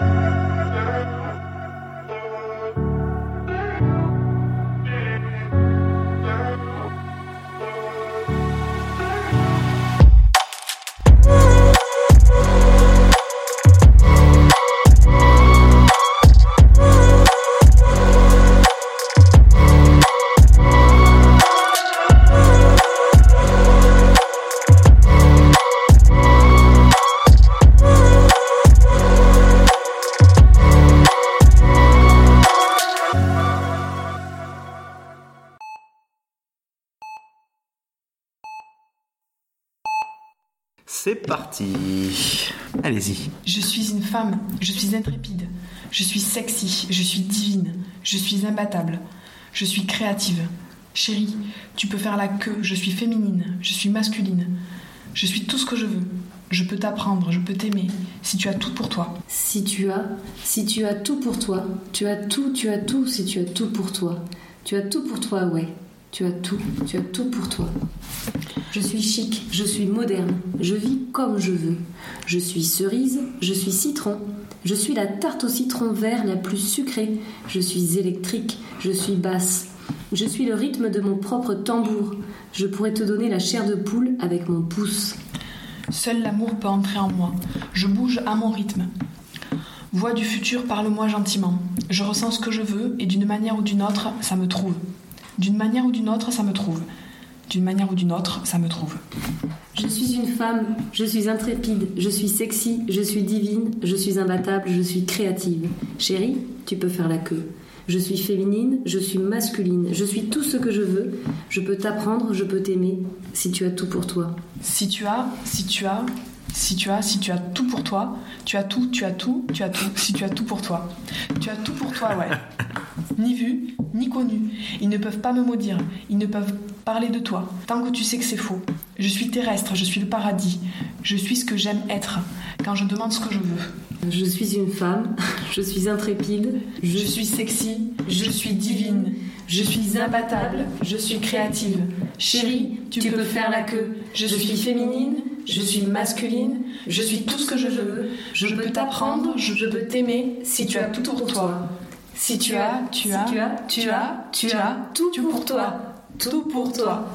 C'est parti. Allez-y. Je suis une femme, je suis intrépide, je suis sexy, je suis divine, je suis imbattable, je suis créative. Chérie, tu peux faire la queue, je suis féminine, je suis masculine, je suis tout ce que je veux. Je peux t'apprendre, je peux t'aimer, si tu as tout pour toi. Si tu as, si tu as tout pour toi, tu as tout, tu as tout, si tu as tout pour toi. Tu as tout pour toi, ouais. Tu as tout, tu as tout pour toi. Je suis chic, je suis moderne, je vis comme je veux. Je suis cerise, je suis citron. Je suis la tarte au citron vert la plus sucrée. Je suis électrique, je suis basse. Je suis le rythme de mon propre tambour. Je pourrais te donner la chair de poule avec mon pouce. Seul l'amour peut entrer en moi. Je bouge à mon rythme. Voix du futur, parle-moi gentiment. Je ressens ce que je veux et d'une manière ou d'une autre, ça me trouve. D'une manière ou d'une autre, ça me trouve. D'une manière ou d'une autre, ça me trouve. Je suis une femme, je suis intrépide, je suis sexy, je suis divine, je suis imbattable, je suis créative. Chérie, tu peux faire la queue. Je suis féminine, je suis masculine, je suis tout ce que je veux. Je peux t'apprendre, je peux t'aimer, si tu as tout pour toi. Si tu as, si tu as, si tu as, si tu as tout pour toi, tu as tout, tu as tout, tu as tout, si tu as tout pour toi. Tu as tout pour toi, ouais. Ni vu, ni connu. Ils ne peuvent pas me maudire, ils ne peuvent parler de toi, tant que tu sais que c'est faux. Je suis terrestre, je suis le paradis. Je suis ce que j'aime être, quand je demande ce que je veux. Je suis une femme, je suis intrépide, Je suis sexy, je suis divine, je suis imbattable, je suis créative. Chérie, tu, peux faire la queue. Je suis féminine, je suis masculine, je suis tout ce que je veux. Je peux t'apprendre, je peux t'aimer, si tu as tout pour toi. Si tu as, tu as, tu as, tu as, tu as tout pour toi. Tout pour toi.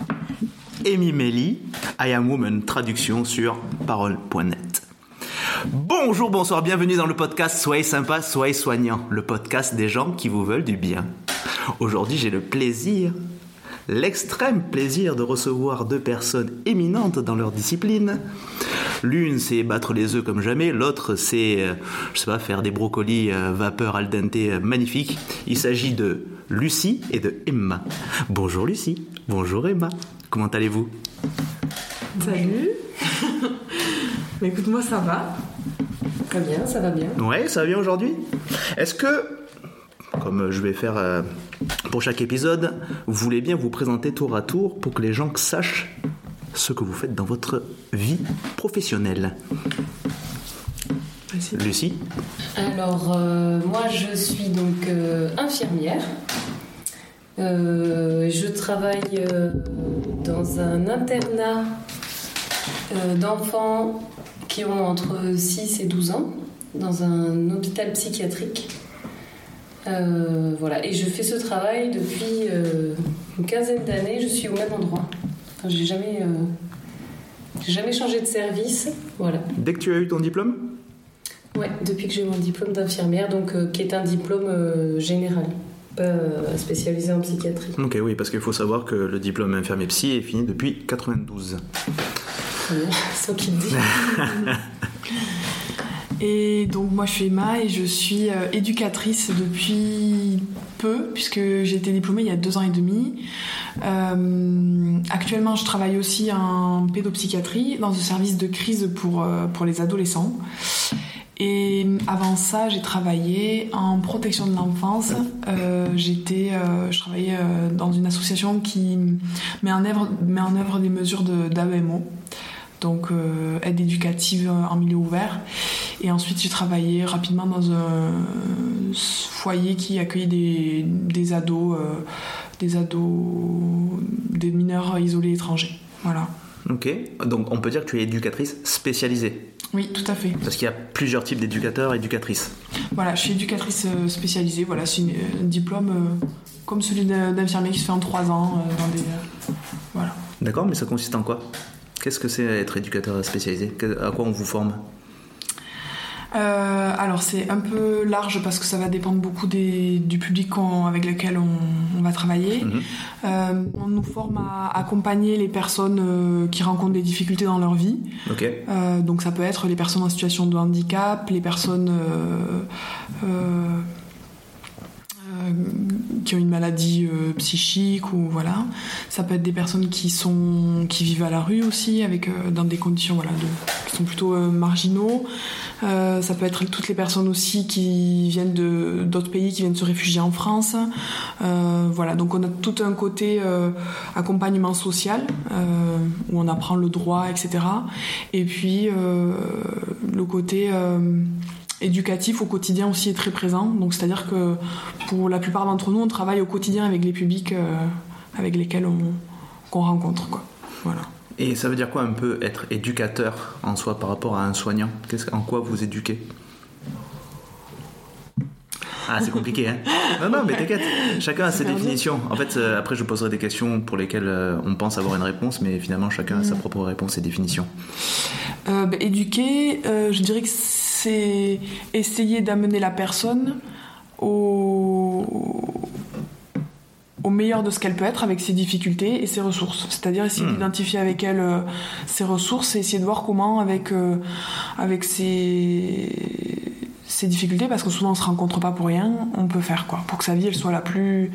Amy Melly, I Am Woman, traduction sur parole.net. Bonjour, bonsoir, bienvenue dans le podcast Soyez sympa, soyez soignant, le podcast des gens qui vous veulent du bien. Aujourd'hui, j'ai le plaisir, l'extrême plaisir de recevoir deux personnes éminentes dans leur discipline. L'une, c'est battre les œufs comme jamais, l'autre, c'est, euh, je sais pas, faire des brocolis euh, vapeur al dente euh, magnifiques. Il s'agit de Lucie et de Emma. Bonjour Lucie, bonjour Emma, comment allez-vous? Salut Mais écoute, moi ça va. Très bien, ça va bien. Ouais, ça va bien aujourd'hui? Est-ce que, comme je vais faire euh, pour chaque épisode, vous voulez bien vous présenter tour à tour pour que les gens sachent ce que vous faites dans votre vie professionnelle Vas-y. Lucie Alors, euh, moi je suis donc euh, infirmière. Euh, je travaille euh, dans un internat euh, d'enfants qui ont entre 6 et 12 ans, dans un hôpital psychiatrique. Euh, voilà, et je fais ce travail depuis euh, une quinzaine d'années, je suis au même endroit. Enfin, j'ai jamais, euh, j'ai jamais changé de service. Voilà. Dès que tu as eu ton diplôme? Ouais, depuis que j'ai eu mon diplôme d'infirmière, donc qui est un diplôme général, pas spécialisé en psychiatrie. Ok, oui, parce qu'il faut savoir que le diplôme infirmier psy est fini depuis 92. Voilà, sans qu'il dise. Et donc moi je suis Emma et je suis euh, éducatrice depuis peu puisque j'ai été diplômée il y a deux ans et demi. Euh, actuellement je travaille aussi en pédopsychiatrie dans un service de crise pour, euh, pour les adolescents. Et avant ça j'ai travaillé en protection de l'enfance. Je travaillais dans une association qui met en œuvre, met en œuvre des mesures d'AEMO. Donc euh, aide éducative en milieu ouvert. Et ensuite, j'ai travaillé rapidement dans un foyer qui accueillait des, des ados, euh, des ados, des mineurs isolés étrangers. Voilà. Ok, donc on peut dire que tu es éducatrice spécialisée. Oui, tout à fait. Parce qu'il y a plusieurs types d'éducateurs et éducatrices. Voilà, je suis éducatrice euh, spécialisée. Voilà, c'est un diplôme euh, comme celui d'un- d'infirmier qui se fait en trois ans. euh, dans des, euh, voilà. D'accord, mais ça consiste en quoi? Qu'est-ce que c'est être éducateur spécialisé À quoi on vous forme Euh, alors c'est un peu large parce que ça va dépendre beaucoup des- du public avec lequel on, on va travailler. Mhm. Euh, on nous forme à accompagner les personnes euh, qui rencontrent des difficultés dans leur vie. Donc ça peut être les personnes en situation de handicap, les personnes qui ont une maladie euh, psychique ou voilà. Ça peut être des personnes qui sont qui vivent à la rue aussi avec euh, dans des conditions voilà qui sont plutôt euh, marginaux. Euh, ça peut être toutes les personnes aussi qui viennent de d'autres pays qui viennent se réfugier en France. Euh, voilà donc on a tout un côté euh, accompagnement social euh, où on apprend le droit etc. Et puis euh, le côté euh, éducatif au quotidien aussi est très présent. Donc c'est-à-dire que pour la plupart d'entre nous, on travaille au quotidien avec les publics euh, avec lesquels on qu'on rencontre quoi. Voilà. Et ça veut dire quoi un peu être éducateur en soi par rapport à un soignant? Qu'est-ce, En quoi vous éduquez? Ah, c'est compliqué, hein Non, non, mais t'inquiète, chacun a ses définitions. En fait, euh, après, je poserai des questions pour lesquelles euh, on pense avoir une réponse, mais finalement, chacun a sa propre réponse et définition. Euh, bah, éduquer, je dirais que c'est essayer d'amener la personne au, au meilleur de ce qu'elle peut être avec ses difficultés et ses ressources. C'est-à-dire essayer Hmm. d'identifier avec elle euh, ses ressources et essayer de voir comment avec, euh, avec ses, ses difficultés, parce que souvent on se rencontre pas pour rien, on peut faire quoi, pour que sa vie elle soit la plus,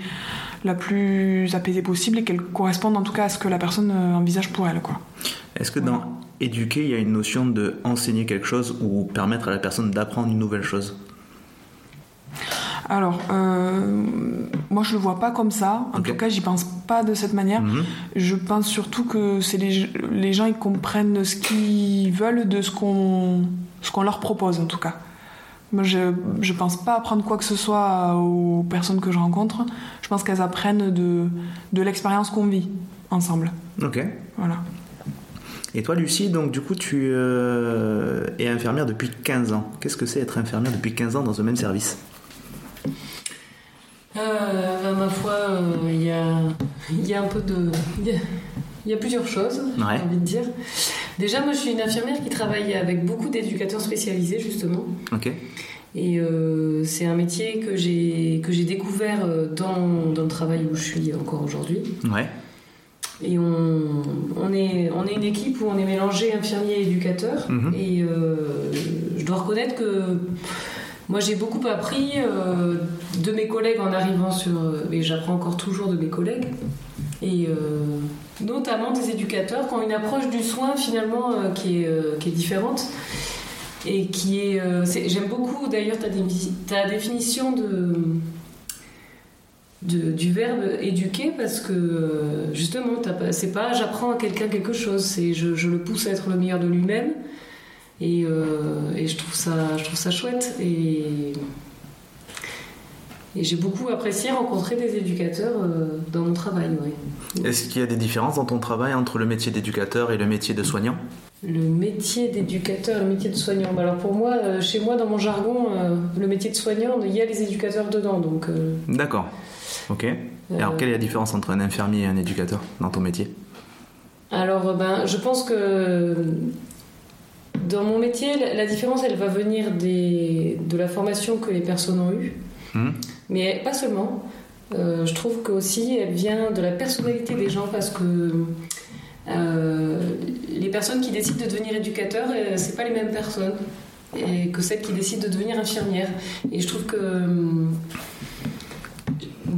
la plus apaisée possible et qu'elle corresponde en tout cas à ce que la personne euh, envisage pour elle. Quoi. Est-ce que dans éduquer, il y a une notion de enseigner quelque chose ou permettre à la personne d'apprendre une nouvelle chose Alors, euh, moi je le vois pas comme ça. En tout cas, j'y pense pas de cette manière. Mhm. Je pense surtout que c'est les, les gens ils comprennent ce qu'ils veulent de ce qu'on ce qu'on leur propose en tout cas. Moi, je je pense pas apprendre quoi que ce soit aux personnes que je rencontre. Je pense qu'elles apprennent de de l'expérience qu'on vit ensemble. Ok. Voilà. Et toi, Lucie, donc du coup, tu euh, es infirmière depuis 15 ans. Qu'est-ce que c'est être infirmière depuis 15 ans dans un même service? Euh, ben, ma foi, il y, a, il y a un peu de. Il y a, il y a plusieurs choses, Ouais. j'ai envie de dire. Déjà, moi, je suis une infirmière qui travaille avec beaucoup d'éducateurs spécialisés, justement. Ok. Et euh, c'est un métier que j'ai que j'ai découvert euh, dans, dans le travail où je suis encore aujourd'hui. Ouais. Et on, on, est, on est une équipe où on est mélangé infirmier et éducateur. Mhm. Et euh, je dois reconnaître que moi j'ai beaucoup appris euh, de mes collègues en arrivant sur. Et j'apprends encore toujours de mes collègues. Et euh, notamment des éducateurs qui ont une approche du soin finalement euh, qui, est, euh, qui est différente. Et qui est. euh, J'aime beaucoup d'ailleurs ta, ta définition de de- du verbe éduquer parce que euh, justement c'est pas j'apprends à quelqu'un quelque chose c'est je, je le pousse à être le meilleur de lui-même et, euh, et je trouve ça je trouve ça chouette et et j'ai beaucoup apprécié rencontrer des éducateurs euh, dans mon travail ouais. Est-ce qu'il y a des différences dans ton travail entre le métier d'éducateur et le métier de soignant? Le métier d'éducateur le métier de soignant Bah alors pour moi euh, chez moi dans mon jargon le métier de soignant il y a les éducateurs dedans donc D'accord. Ok. Et alors, euh, quelle est la différence entre un infirmier et un éducateur dans ton métier? Alors, ben, je pense que dans mon métier, la, différence, elle va venir des, de la formation que les personnes ont eue, Mhm. mais pas seulement. Euh, je trouve qu'aussi, elle vient de la personnalité des gens parce que euh, les personnes qui décident de devenir éducateurs, euh, c'est pas les mêmes personnes et que celles qui décident de devenir infirmières. Et je trouve que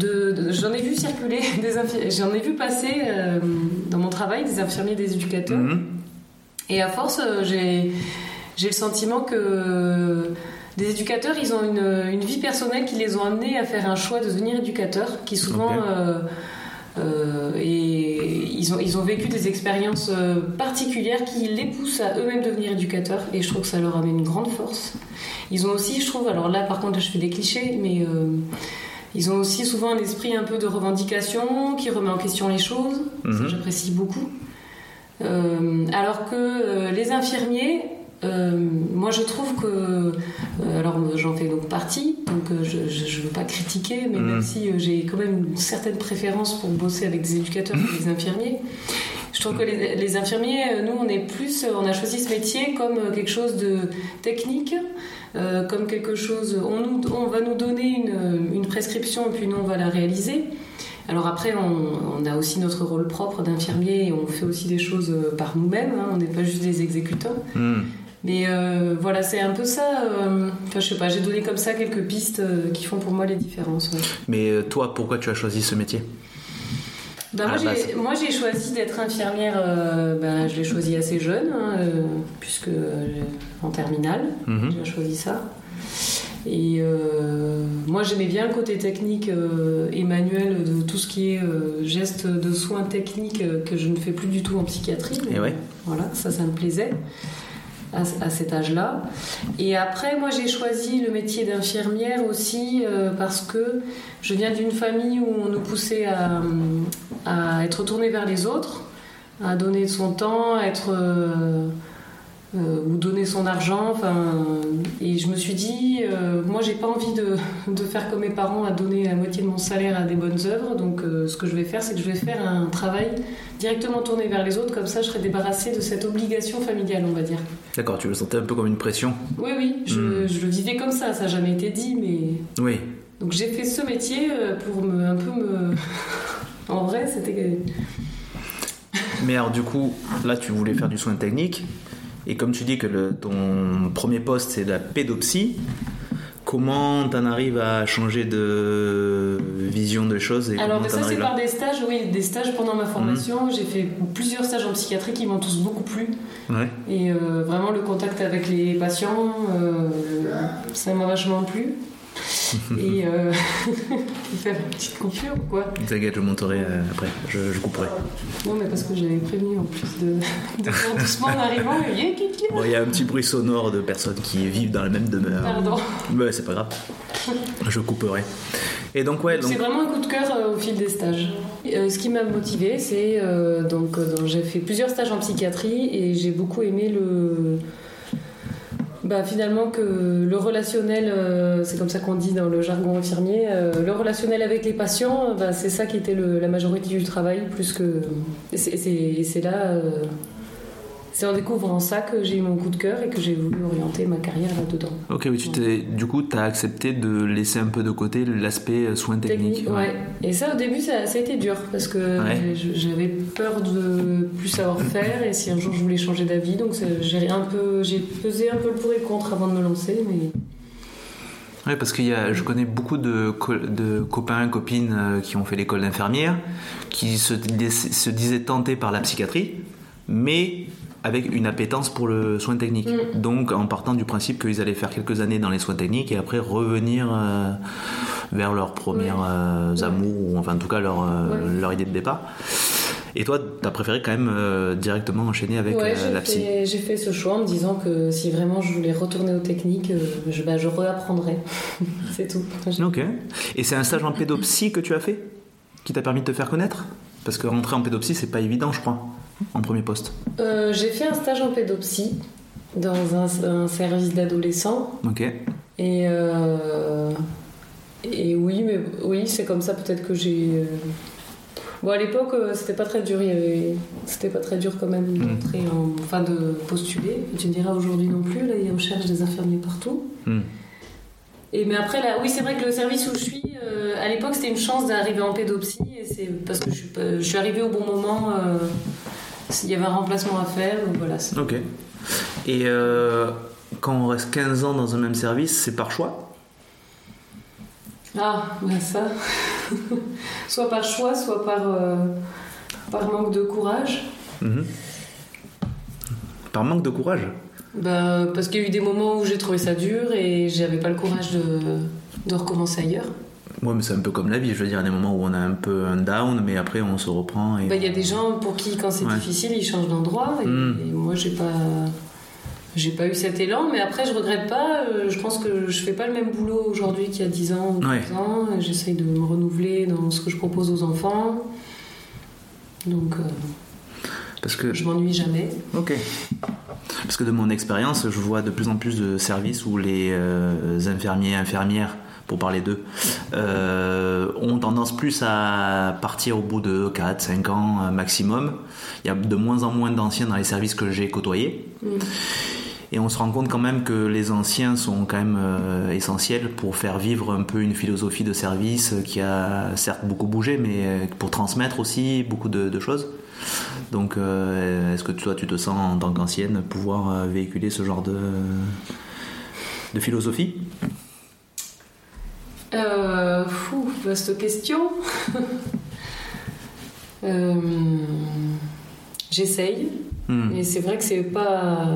de- de- j'en ai vu circuler des j'en ai vu passer euh, dans mon travail des infirmiers, des éducateurs. Mhm. Et à force, euh, j'ai j'ai le sentiment que des éducateurs, ils ont une, une vie personnelle qui les ont amenés à faire un choix de devenir éducateurs, qui souvent euh, euh, et ils ont ils ont vécu des expériences particulières qui les poussent à eux-mêmes devenir éducateurs. Et je trouve que ça leur amène une grande force. Ils ont aussi, je trouve, alors là par contre, je fais des clichés, mais euh, ils ont aussi souvent un esprit un peu de revendication qui remet en question les choses. Ça, Mhm. j'apprécie beaucoup. Euh, alors que euh, les infirmiers, Euh, moi, je trouve que. alors, j'en fais donc partie, donc je ne veux pas critiquer, mais même si euh, j'ai quand même une certaine préférence pour bosser avec des éducateurs et des infirmiers, je trouve que les, les infirmiers, nous, on est plus. On a choisi ce métier comme quelque chose de technique, euh, comme quelque chose. On, nous, on va nous donner une, une prescription et puis nous, on va la réaliser. Alors après, on, on a aussi notre rôle propre d'infirmier et on fait aussi des choses euh, par nous-mêmes, hein, on n'est pas juste des exécutants. Hmm. Mais euh, voilà, c'est un peu ça. euh, Enfin, je sais pas, j'ai donné comme ça quelques pistes euh, qui font pour moi les différences. ouais. Mais toi, pourquoi tu as choisi ce métier? Ben, moi, la base. j'ai, moi, j'ai choisi d'être infirmière, euh, ben, je l'ai choisi assez jeune, hein, euh, puisque euh, en terminale, Mhm. j'ai choisi ça. Et moi, j'aimais bien le côté technique et manuel de tout ce qui est gestes de soins techniques que je ne fais plus du tout en psychiatrie. Et ouais. Voilà, ça, ça me plaisait à, cet âge-là. Et après, moi, j'ai choisi le métier d'infirmière aussi euh, parce que je viens d'une famille où on nous poussait à, être tourné vers les autres, à donner son temps, à être. euh, euh, ou donner son argent, et je me suis dit, euh, moi j'ai pas envie de, de faire comme mes parents, à donner la moitié de mon salaire à des bonnes œuvres, donc euh, ce que je vais faire, c'est que je vais faire un travail directement tourné vers les autres, comme ça je serai débarrassée de cette obligation familiale, on va dire. D'accord, tu le sentais un peu comme une pression Oui, oui, je, Hmm. je le vivais comme ça, ça n'a jamais été dit, mais. Oui. Donc j'ai fait ce métier euh, pour me, un peu me. en vrai, c'était. Mais alors du coup, là tu voulais faire du soin technique, et comme tu dis que le- ton premier poste c'est la pédopsie, comment t'en arrives à changer de vision des choses et Alors, ça, c'est par des stages, oui, des stages pendant ma formation. J'ai fait plusieurs stages en psychiatrie qui m'ont tous beaucoup plu. Ouais. Et euh, vraiment, le contact avec les patients, euh, ça m'a vachement plu. Et euh, il fait une petite coupure ou quoi T'inquiète, je monterai euh, après, je, je couperai. Non, mais parce que j'avais prévenu en plus de, de faire doucement en arrivant. Bon, il y a un petit bruit sonore de personnes qui vivent dans la même demeure. Pardon. Mais c'est pas grave. Je couperai. Et donc ouais, donc C'est vraiment un coup de cœur euh, au fil des stages. Euh, ce qui m'a motivé, c'est euh, donc, euh, donc, j'ai fait plusieurs stages en psychiatrie et j'ai beaucoup aimé le. Bah, finalement que le relationnel, euh, c'est comme ça qu'on dit dans le jargon infirmier, euh, le relationnel avec les patients, bah, c'est ça qui était la majorité du travail, plus que. c'est là, euh, c'est en découvrant ça que j'ai eu mon coup de cœur et que j'ai voulu orienter ma carrière là-dedans. Ok, oui, tu t'es, du coup, tu as accepté de laisser un peu de côté l'aspect euh, soins techniques. Technique, ouais. Et ça, au début, ça, ça a été dur parce que Ouais. j'avais peur de plus savoir faire et si un jour je voulais changer d'avis, donc j'ai un peu, j'ai pesé un peu le pour et le contre avant de me lancer, mais Ouais, parce que je connais beaucoup de, de copains, copines euh, qui ont fait l'école d'infirmière, qui se disaient tentés par la psychiatrie, mais avec une appétence pour le soin technique. Mm. Donc en partant du principe qu'ils allaient faire quelques années dans les soins techniques et après revenir euh, vers leurs premiers Ouais. euh, Ouais. amours, ou enfin en tout cas leur, euh, Ouais. leur idée de départ. Et toi, t'as préféré quand même euh, directement enchaîner avec ouais, euh, la psy? j'ai fait ce choix en me disant que si vraiment je voulais retourner aux techniques, euh, je, bah, je réapprendrais. c'est tout. Ok. Et c'est un stage en pédopsie que tu as fait Qui t'a permis de te faire connaître? Parce que rentrer en pédopsie, c'est pas évident, je crois, en premier poste. Euh, j'ai fait un stage en pédopsie dans un, un service d'adolescents Ok. Et, euh, et oui, mais oui, c'est comme ça peut-être que j'ai. euh, Bon, à l'époque, c'était pas très dur. il y avait- C'était pas très dur quand même d'entrer en... enfin de postuler. Tu me diras aujourd'hui non plus. Là, ils recherchent des infirmiers partout. Hmm. Et mais après, là, oui, c'est vrai que le service où je suis, euh, à l'époque, c'était une chance d'arriver en pédopsie. Et c'est parce que je suis, pas- je suis arrivée au bon moment. euh, Il y avait un remplacement à faire. Donc voilà. Ok. Et euh, quand on reste 15 ans dans un même service, c'est par choix? Ah, bah ça. soit par choix, soit par, euh, par manque de courage. Mhm. Par manque de courage? Bah, parce qu'il y a eu des moments où j'ai trouvé ça dur et j'avais pas le courage de, de recommencer ailleurs. Ouais, mais c'est un peu comme la vie. Je veux dire, il y a des moments où on a un peu un down, mais après on se reprend. Et... Bah, Il y a des gens pour qui, quand c'est Ouais. difficile, ils changent d'endroit. Et, Mm. et moi, j'ai pas. J'ai pas eu cet élan, mais après je regrette pas. euh, Je pense que je fais pas le même boulot aujourd'hui qu'il y a 10 ans ou 15 Ouais. ans. J'essaye de me renouveler dans ce que je propose aux enfants. Donc, euh, Parce que Je m'ennuie jamais. Ok. Parce que de mon expérience, je vois de plus en plus de services où les euh, infirmiers, infirmières, pour parler d'eux, euh, ont tendance plus à partir au bout de 4, 5 ans euh, maximum. Il y a de moins en moins d'anciens dans les services que j'ai côtoyés. Et on se rend compte quand même que les anciens sont quand même euh, essentiels pour faire vivre un peu une philosophie de service qui a certes beaucoup bougé, mais pour transmettre aussi beaucoup de, de choses. Donc, euh, est-ce que toi, tu te sens en tant qu'ancienne pouvoir véhiculer ce genre de, de philosophie? Euh, fou, vaste question. Euh, J'essaye, Hmm. mais c'est vrai que c'est pas.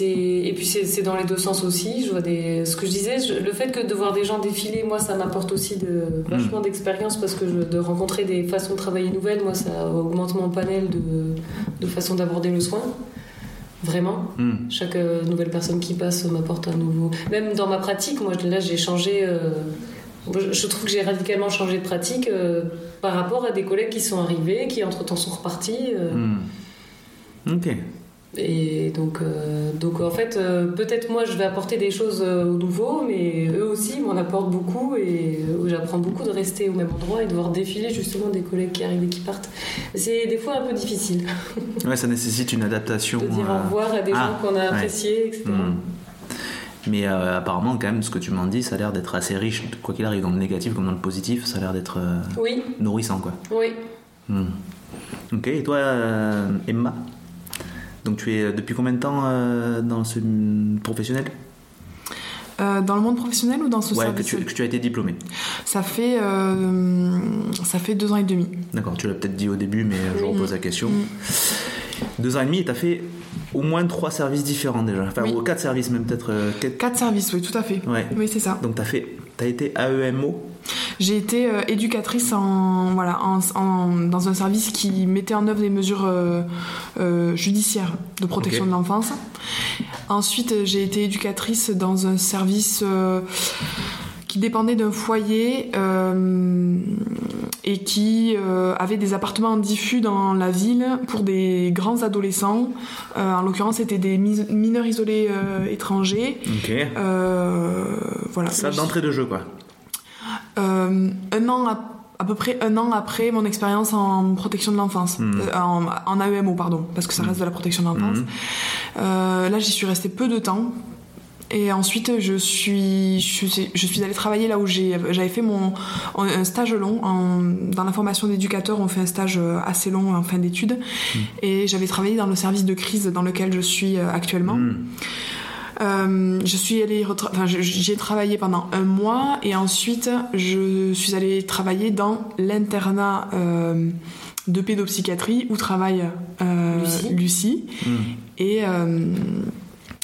Et puis c'est dans les deux sens aussi. Je vois des ce que je disais, je- le fait que de voir des gens défiler, moi ça m'apporte aussi de vachement d'expérience parce que je- de rencontrer des façons de travailler nouvelles, moi ça augmente mon panel de, de façons d'aborder le soin. Vraiment. Hmm. Chaque euh, nouvelle personne qui passe m'apporte un nouveau. Même dans ma pratique, moi là j'ai changé. euh, je trouve que j'ai radicalement changé de pratique euh, par rapport à des collègues qui sont arrivés, qui entre temps sont repartis. Hmm. Ok. Et donc, euh, donc en fait, euh, peut-être moi je vais apporter des choses euh, aux nouveaux, mais eux aussi m'en apportent beaucoup et euh, j'apprends beaucoup de rester au même endroit et de voir défiler justement des collègues qui arrivent et qui partent. C'est des fois un peu difficile Ouais, ça nécessite une adaptation. de dire au revoir à des ah, gens qu'on a ouais. appréciés, etc. Hmm. Mais euh, apparemment, quand même, ce que tu m'en dis, ça a l'air d'être assez riche, quoi qu'il arrive, dans le négatif comme dans le positif, ça a l'air d'être euh, Oui, nourrissant, quoi. oui. Hmm. Ok, et toi, euh, Emma? Donc tu es euh, depuis combien de temps euh, dans ce professionnel? Euh, dans le monde professionnel ou dans ce Ouais, que service tu, que tu as été diplômé. Ça fait euh, ça fait deux ans et demi. D'accord, tu l'as peut-être dit au début, mais je repose la question. Mm. Deux ans et demi, et tu as fait au moins trois services différents déjà. Enfin, Oui. ou quatre services même, peut-être. quatre- Quatre services, oui, tout à fait. Ouais. Oui, c'est ça. Donc tu as fait. Tu as été AEMO J'ai été euh, éducatrice en, voilà, en, en- dans un service qui mettait en œuvre des mesures euh, euh, judiciaires de protection de l'enfance. Ensuite, j'ai été éducatrice dans un service qui dépendait d'un foyer euh, et qui euh, avait des appartements diffus dans la ville pour des grands adolescents. Euh, en l'occurrence, c'était des mineurs isolés étrangers. Ok. Voilà. Ça d'entrée de jeu, quoi. Un an à, à peu près un an après mon expérience en protection de l'enfance. Euh, en, en AEMO pardon, parce que ça reste de la protection de l'enfance. Euh, là, j'y suis restée peu de temps. Et ensuite, je suis, je suis, je suis allée travailler là où j'ai, j'avais fait mon un stage long. En, dans la formation d'éducateur, on fait un stage assez long en fin d'études. Et j'avais travaillé dans le service de crise dans lequel je suis euh, actuellement. Hmm. Euh, je suis allée, enfin, je- j'y ai travaillé pendant un mois et ensuite je suis allée travailler dans l'internat euh, de pédopsychiatrie où travaille euh, Lucie. Lucie. Hmm. Et, euh,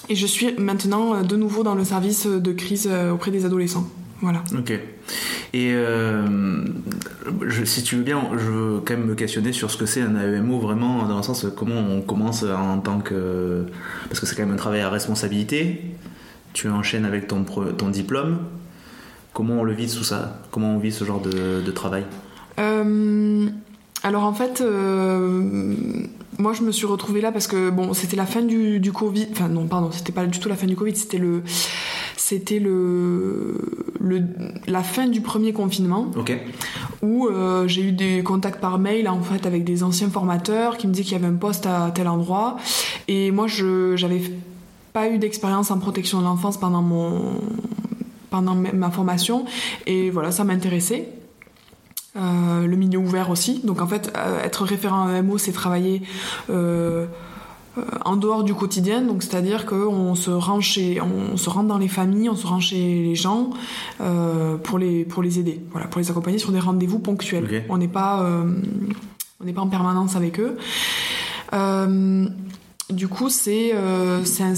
et je suis maintenant euh, de nouveau dans le service de crise euh, auprès des adolescents. Voilà. Ok. Et euh, je- si tu veux bien, je veux quand même me questionner sur ce que c'est un AEMO vraiment, dans le sens comment on commence en tant que. Parce que c'est quand même un travail à responsabilité. Tu enchaînes avec ton, ton diplôme. Comment on le vit sous ça? Comment on vit ce genre de, de travail? Euh, alors en fait, euh, moi je me suis retrouvée là parce que bon, c'était la fin du, du Covid. Enfin non, pardon, c'était pas du tout la fin du Covid, c'était le, c'était le, le, la fin du premier confinement Ok. où euh, j'ai eu des contacts par mail en fait avec des anciens formateurs qui me disaient qu'il y avait un poste à tel endroit et moi je j'avais pas eu d'expérience en protection de l'enfance pendant mon pendant ma formation et voilà ça m'intéressait euh, le milieu ouvert aussi. Donc en fait, euh, être référent à EMO, c'est travailler euh, en dehors du quotidien. Donc c'est-à-dire qu'on se rend chez, on se rend dans les familles, on se rend chez les gens euh, pour les pour les aider, voilà, pour les accompagner sur des rendez-vous ponctuels. On n'est pas on n'est pas en permanence avec eux. Du coup, c'est c'est un-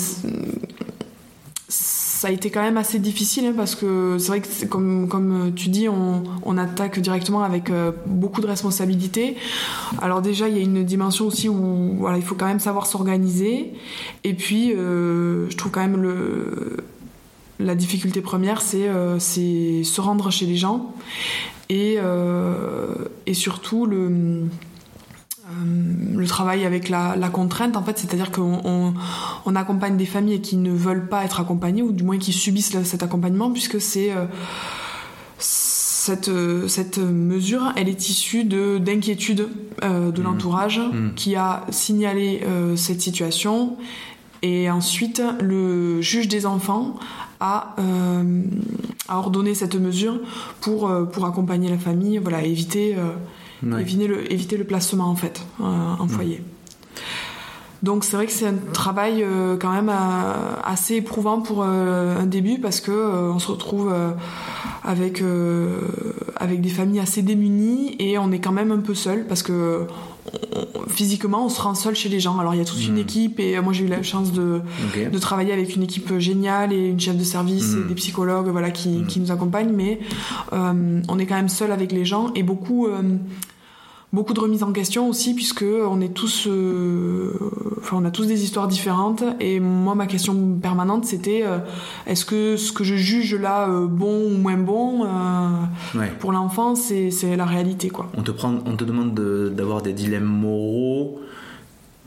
ça a été quand même assez difficile hein, parce que c'est vrai que comme, comme tu dis, on, attaque directement avec euh, beaucoup de responsabilités. Alors déjà, il y a une dimension aussi où voilà, il faut quand même savoir s'organiser. Et puis, euh, je trouve quand même le, la difficulté première, c'est euh, se rendre chez les gens et, euh, et surtout le Euh, le travail avec la, la contrainte, en fait, c'est-à-dire qu'on on, on accompagne des familles qui ne veulent pas être accompagnées, ou du moins qui subissent cet accompagnement, puisque c'est euh, cette, euh, cette mesure, elle est issue de d'inquiétude euh, de Mhm. l'entourage Mhm. qui a signalé euh, cette situation, et ensuite le juge des enfants a, euh, a ordonné cette mesure pour, euh, pour accompagner la famille, voilà, éviter euh, Ouais. éviter, le, éviter le placement en fait euh, en foyer. Donc c'est vrai que c'est un travail euh, quand même euh, assez éprouvant pour euh, un début parce que on se retrouve avec avec des familles assez démunies et on est quand même un peu seul parce que on- physiquement on se rend seul chez les gens. Alors il y a toute une Mhm. équipe et euh, moi j'ai eu la chance de travailler avec une équipe géniale et une chef de service et des psychologues voilà qui, Mm. qui nous accompagnent mais euh, on est quand même seul avec les gens et beaucoup euh, beaucoup de remises en question aussi puisque on est tous euh, enfin on a tous des histoires différentes et moi ma question permanente c'était euh, est-ce que ce que je juge là euh, bon ou moins bon Ouais. pour l'enfant c'est c'est la réalité quoi On te, prend, on te demande de- d'avoir des dilemmes moraux